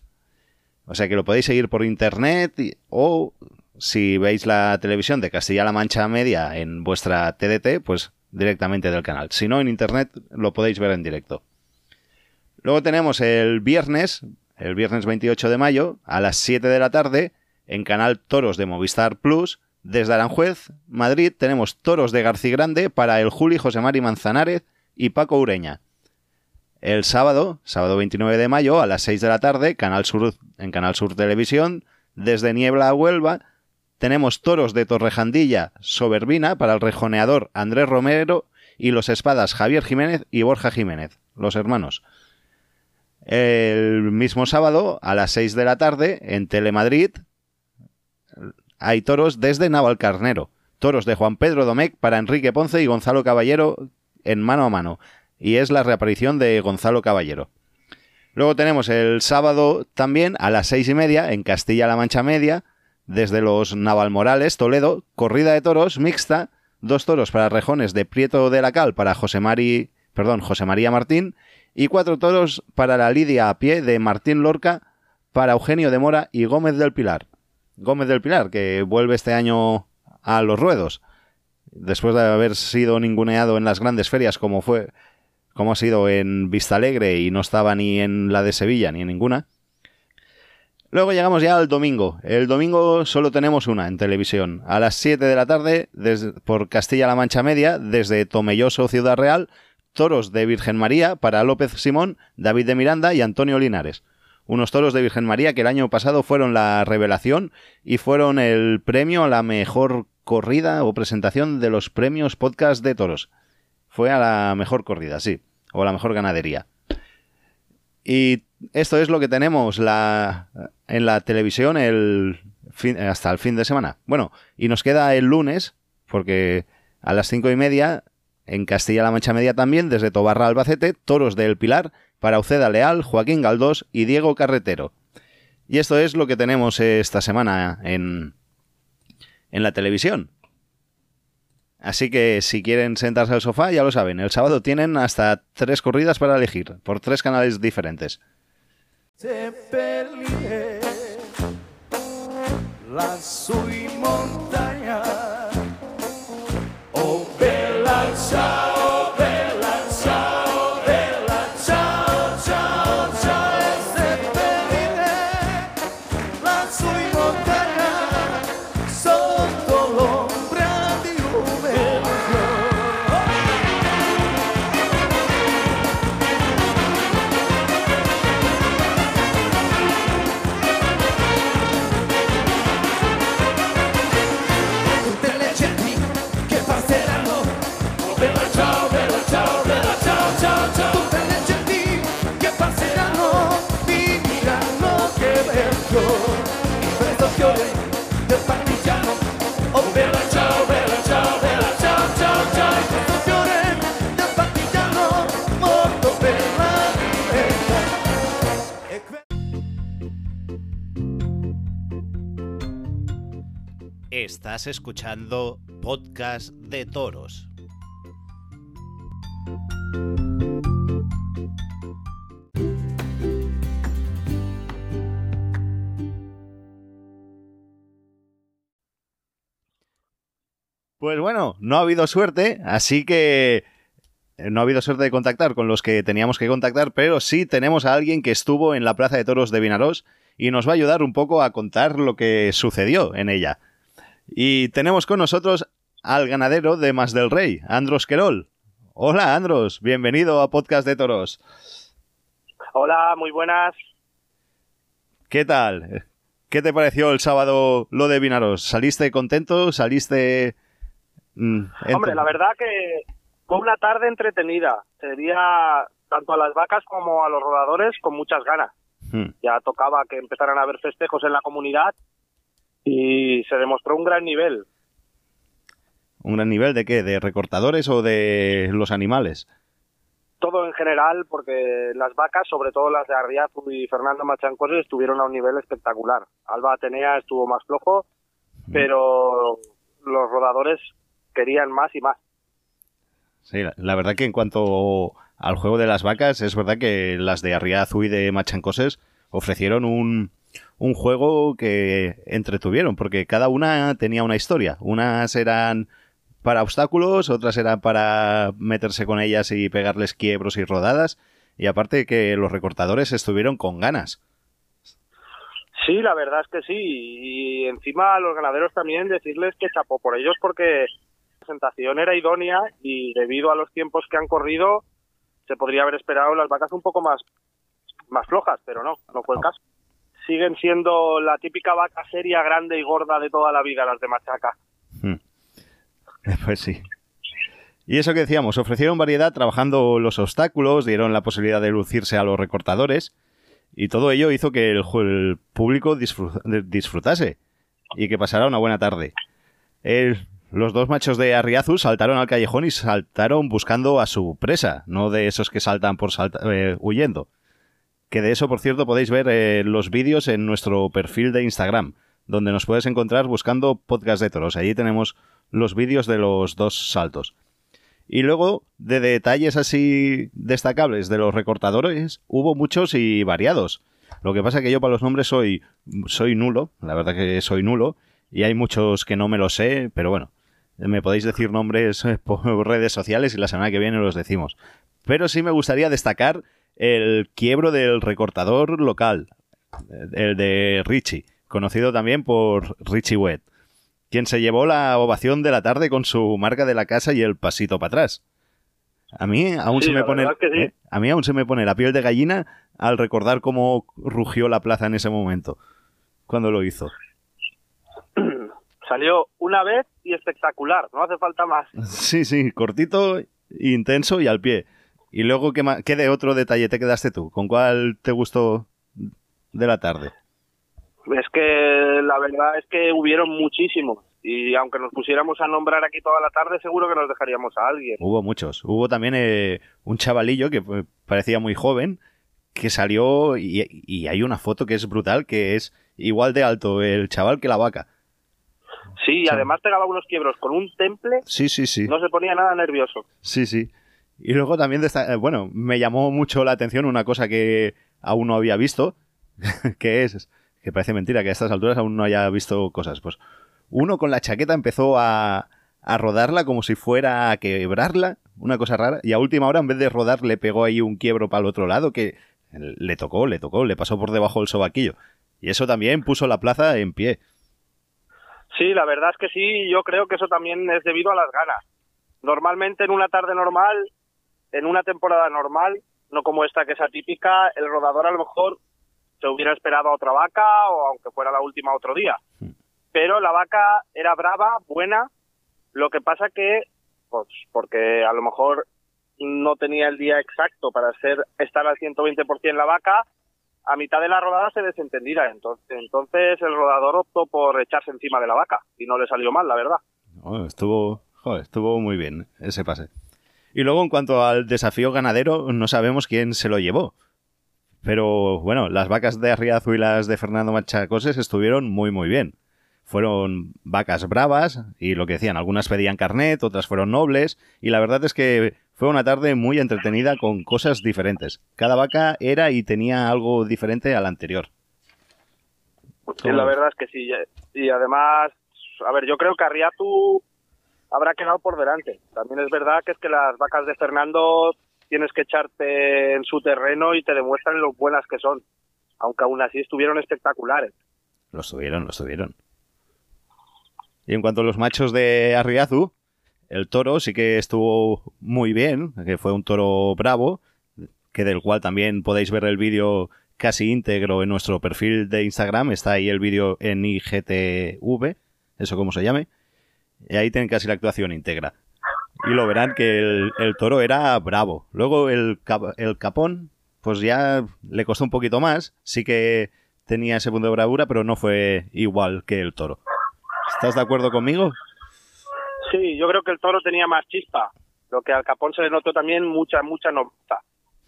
O sea que lo podéis seguir por internet o si veis la televisión de Castilla-La Mancha Media en vuestra TDT, pues directamente del canal. Si no, en internet lo podéis ver en directo. Luego tenemos el viernes, el viernes 28 de mayo, a las 7 de la tarde, en canal Toros de Movistar Plus, desde Aranjuez, Madrid, tenemos Toros de García Grande para el Juli José Mari Manzanares y Paco Ureña. El sábado, sábado 29 de mayo, a las 6 de la tarde, Canal Sur, en Canal Sur Televisión, desde Niebla a Huelva, tenemos toros de Torrejandilla Soberbina para el rejoneador Andrés Romero y los espadas Javier Jiménez y Borja Jiménez, los hermanos. El mismo sábado, a las 6 de la tarde, en Telemadrid, hay toros desde Navalcarnero. Toros de Juan Pedro Domecq para Enrique Ponce y Gonzalo Caballero en mano a mano. Y es la reaparición de Gonzalo Caballero. Luego tenemos el sábado también a las seis y media en Castilla-La Mancha Media, desde los Navalmorales, Toledo, corrida de toros mixta, dos toros para rejones de Prieto de la Cal para José, Mari, perdón, José María Martín y cuatro toros para la Lidia a pie de Martín Lorca para Eugenio de Mora y Gómez del Pilar. Gómez del Pilar, que vuelve este año a los ruedos, después de haber sido ninguneado en las grandes ferias como fue como ha sido en Vista Alegre y no estaba ni en la de Sevilla ni en ninguna. Luego llegamos ya al domingo. El domingo solo tenemos una en televisión. A las 7 de la tarde, por Castilla-La Mancha Media, desde Tomelloso, Ciudad Real, toros de Virgen María para López Simón, David de Miranda y Antonio Linares. Unos toros de Virgen María que el año pasado fueron la revelación y fueron el premio a la mejor corrida o presentación de los premios podcast de toros. Fue a la mejor corrida, sí, o a la mejor ganadería. Y esto es lo que tenemos en la televisión el hasta el fin de semana. Bueno, y nos queda el lunes, porque a las cinco y media, en Castilla-La Mancha Media también, desde Tobarra Albacete, Toros del Pilar, para Uceda Leal, Joaquín Galdós y Diego Carretero. Y esto es lo que tenemos esta semana en, en la televisión. Así que si quieren sentarse al sofá, ya lo saben, el sábado tienen hasta tres corridas para elegir, por tres canales diferentes. La sui montaña, oh bella Estás escuchando Podcast de Toros. Pues bueno, no ha habido suerte, así que eh, no ha habido suerte de contactar con los que teníamos que contactar, pero sí tenemos a alguien que estuvo en la Plaza de Toros de Vinarós y nos va a ayudar un poco a contar lo que sucedió en ella. Y tenemos con nosotros al ganadero de Más del Rey, Andros Querol. Hola Andros, bienvenido a Podcast de Toros. Hola, muy buenas. ¿Qué tal? ¿Qué te pareció el sábado lo de Vinaros? ¿Saliste contento? ¿Saliste...? Mm, Hombre, la verdad que fue una tarde entretenida. Sería tanto a las vacas como a los rodadores con muchas ganas. Hmm. Ya tocaba que empezaran a haber festejos en la comunidad y se demostró un gran nivel. ¿Un gran nivel de qué? ¿De recortadores o de los animales? Todo en general, porque las vacas, sobre todo las de Arriazu y Fernando Machancos, estuvieron a un nivel espectacular. Alba Atenea estuvo más flojo, pero los rodadores querían más y más. Sí, la, verdad que en cuanto al juego de las vacas, es verdad que las de Arriazu y de Machancoses ofrecieron un, un juego que entretuvieron, porque cada una tenía una historia. Unas eran para obstáculos, otras eran para meterse con ellas y pegarles quiebros y rodadas, y aparte que los recortadores estuvieron con ganas. Sí, la verdad es que sí, y encima a los ganaderos también decirles que chapó por ellos porque la presentación era idónea y debido a los tiempos que han corrido se podría haber esperado las vacas un poco más, más flojas, pero no, no fue el caso siguen siendo la típica vaca seria, grande y gorda de toda la vida, las de Machaca. Hmm. Pues sí. Y eso que decíamos, ofrecieron variedad trabajando los obstáculos, dieron la posibilidad de lucirse a los recortadores, y todo ello hizo que el, público disfrutase y que pasara una buena tarde. los dos machos de Arriazu saltaron al callejón y saltaron buscando a su presa, no de esos que saltan por eh, huyendo. Que de eso, por cierto, podéis ver eh, los vídeos en nuestro perfil de Instagram, donde nos puedes encontrar buscando podcast de toros. Allí tenemos los vídeos de los dos saltos. Y luego, de detalles así destacables de los recortadores, hubo muchos y variados. Lo que pasa que yo para los nombres soy, soy nulo, la verdad que soy nulo, y hay muchos que no me lo sé, pero bueno, me podéis decir nombres por redes sociales y la semana que viene los decimos. Pero sí me gustaría destacar el quiebro del recortador local, el de Richie, conocido también por Richie Wet, quien se llevó la ovación de la tarde con su marca de la casa y el pasito para atrás. A mí aún se me pone ¿eh? a mí aún se me pone la piel de gallina al recordar cómo rugió la plaza en ese momento cuando lo hizo. Salió una vez y espectacular, no hace falta más. Sí, sí, cortito, intenso y al pie. Y luego, ¿qué, ¿qué de otro detalle te quedaste tú? ¿Con cuál te gustó de la tarde? Es que la verdad es que hubieron muchísimos. Y aunque nos pusiéramos a nombrar aquí toda la tarde, seguro que nos dejaríamos a alguien. Hubo muchos. Hubo también eh, un chavalillo que parecía muy joven, que salió y, y, hay una foto que es brutal, que es igual de alto el chaval que la vaca. Sí, y además pegaba unos quiebros con un temple. Sí, sí, sí. No se ponía nada nervioso. Sí, sí. Y luego también, eh, bueno, me llamó mucho la atención una cosa que aún no había visto, que es, que parece mentira que a estas alturas aún no haya visto cosas. Pues uno con la chaqueta empezó a, a rodarla como si fuera a quebrarla, una cosa rara, y a última hora en vez de rodar le pegó ahí un quiebro para el otro lado que le tocó, le tocó, le pasó por debajo del sobaquillo. Y eso también puso la plaza en pie. Sí, la verdad es que sí, yo creo que eso también es debido a las ganas. Normalmente en una tarde normal en una temporada normal, no como esta que es atípica, el rodador a lo mejor se hubiera esperado a otra vaca o aunque fuera la última otro día. Hmm. Pero la vaca era brava, buena, lo que pasa que, pues, porque a lo mejor no tenía el día exacto para ser estar al 120% la vaca, a mitad de la rodada se desentendía. Entonces, entonces el rodador optó por echarse encima de la vaca y no le salió mal, la verdad. estuvo, estuvo muy bien ese pase. Y luego, en cuanto al desafío ganadero, no sabemos quién se lo llevó. Pero bueno, las vacas de Arriazu y las de Fernando Machacoses estuvieron muy, muy bien. fueron vacas bravas y lo que decían, algunas pedían carnet, otras fueron nobles y la verdad es que fue una tarde muy entretenida con cosas diferentes. Cada vaca era y tenía algo diferente a la anterior. Sí, la verdad es que sí. Y además, a ver, yo creo que Arriatu habrá quedado por delante. También es verdad que es que las vacas de Fernando tienes que echarte en su terreno y te demuestran lo buenas que son. Aunque aún así estuvieron espectaculares. Lo estuvieron, lo estuvieron. Y en cuanto a los machos de Arriazu, el toro sí que estuvo muy bien, que fue un toro bravo, que del cual también podéis ver el vídeo casi íntegro en nuestro perfil de Instagram. Está ahí el vídeo en IGTV, eso como se llame. Y ahí tienen casi la actuación íntegra. Y lo verán que el, toro era bravo. Luego el, el capón, pues ya le costó un poquito más. Sí que tenía ese punto de bravura, pero no fue igual que el toro. ¿Estás de acuerdo conmigo? Sí, yo creo que el toro tenía más chispa. Lo que al capón se le notó también mucha, mucha nota.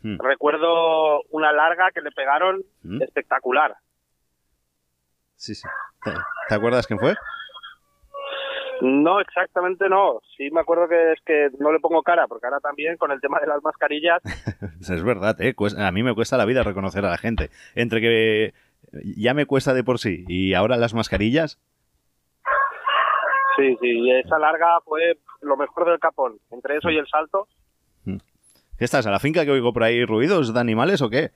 Hmm. Recuerdo una larga que le pegaron hmm. espectacular. Sí, sí. ¿Te, acuerdas quién fue? No, exactamente no. Sí me acuerdo que es que no le pongo cara, porque ahora también con el tema de las mascarillas... es verdad, ¿eh? a mí me cuesta la vida reconocer a la gente. Entre que ya me cuesta de por sí y ahora las mascarillas... Sí, sí, y esa larga fue lo mejor del capón. Entre eso y el salto, ¿Qué estás? ¿A la finca que oigo por ahí ruidos de animales o qué?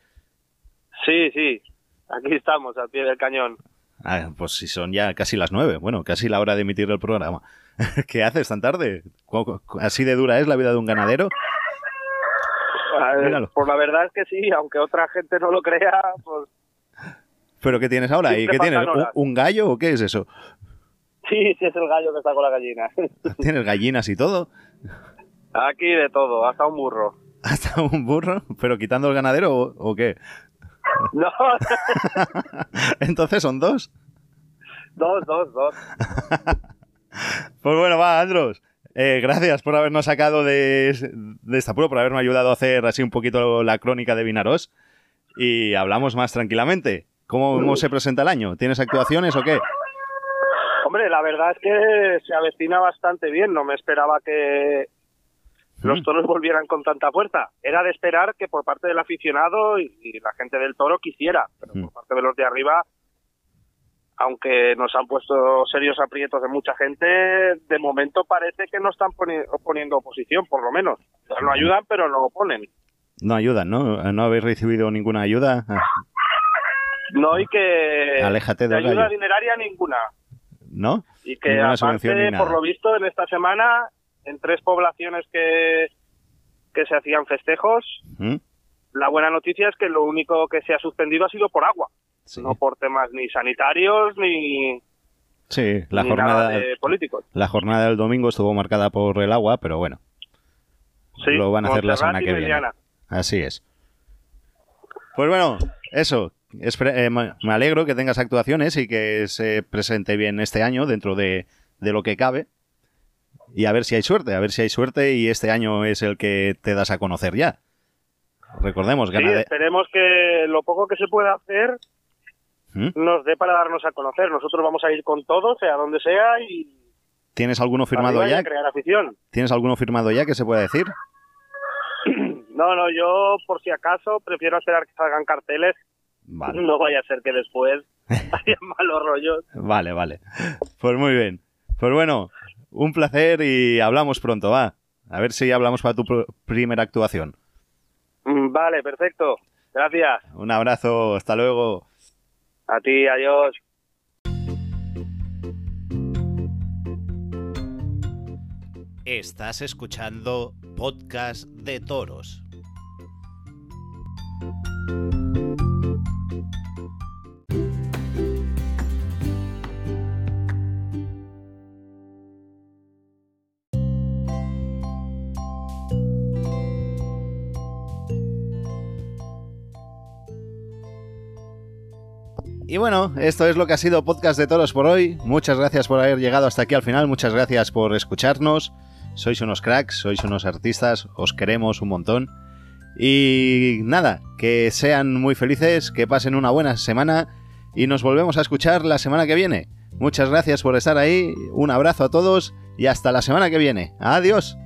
Sí, sí. Aquí estamos, al pie del cañón. Ah, pues si son ya casi las nueve, bueno, casi la hora de emitir el programa. ¿Qué haces tan tarde? ¿Así de dura es la vida de un ganadero? Pues la verdad es que sí, aunque otra gente no lo crea, pues... ¿Pero qué tienes ahora? ¿Y qué tienes? ¿Un, gallo o qué es eso? Sí, sí es el gallo que está con la gallina. ¿Tienes gallinas y todo? Aquí de todo, hasta un burro. ¿Hasta un burro? ¿Pero quitando el ganadero o, qué? No. Entonces son dos. Dos, dos, dos. pues bueno, va, Andros. Eh, gracias por habernos sacado de, esta prueba, por haberme ayudado a hacer así un poquito la crónica de Vinaros. Y hablamos más tranquilamente. ¿Cómo se presenta el año? ¿Tienes actuaciones o qué? Hombre, la verdad es que se avecina bastante bien. No me esperaba que, los toros volvieran con tanta fuerza. Era de esperar que por parte del aficionado y, la gente del toro quisiera, pero por parte de los de arriba, aunque nos han puesto serios aprietos de mucha gente, de momento parece que no están poniendo oposición, por lo menos. no ayudan, pero no oponen. No ayudan, ¿no? ¿No habéis recibido ninguna ayuda? No, y que... Aléjate de ayuda dineraria ninguna. ¿No? Y que aparte, por lo visto, en esta semana en tres poblaciones que, que se hacían festejos. ¿Mm? La buena noticia es que lo único que se ha suspendido ha sido por agua, no por temas ni sanitarios ni, sí, la jornada políticos. La jornada del domingo estuvo marcada por el agua, pero bueno. Sí, lo van a hacer la semana que viene. Así es. Pues bueno, eso. Eh, me alegro que tengas actuaciones y que se presente bien este año dentro de, de lo que cabe y a ver si hay suerte, a ver si hay suerte y este año es el que te das a conocer ya. Recordemos, sí, esperemos que lo poco que se pueda hacer ¿Mm? nos dé para darnos a conocer. Nosotros vamos a ir con todo, sea donde sea y... ¿Tienes alguno firmado ya? Crear afición. ¿Tienes alguno firmado ya que se pueda decir? No, no, yo por si acaso prefiero esperar que salgan carteles. No vaya a ser que después haya malos rollos. Vale, vale. Pues muy bien. Pues bueno, un placer y hablamos pronto, va. A ver si hablamos para tu primera actuación. Mm, vale, perfecto. Gracias. Un abrazo, hasta luego. A ti, adiós. Estás escuchando Podcast de Toros. Y bueno, esto es lo que ha sido Podcast de Toros por hoy. Muchas gracias por haber llegado hasta aquí al final, muchas gracias por escucharnos. Sois unos cracks, sois unos artistas, os queremos un montón. Y nada, que sean muy felices, que pasen una buena semana y nos volvemos a escuchar la semana que viene. Muchas gracias por estar ahí, un abrazo a todos y hasta la semana que viene. Adiós.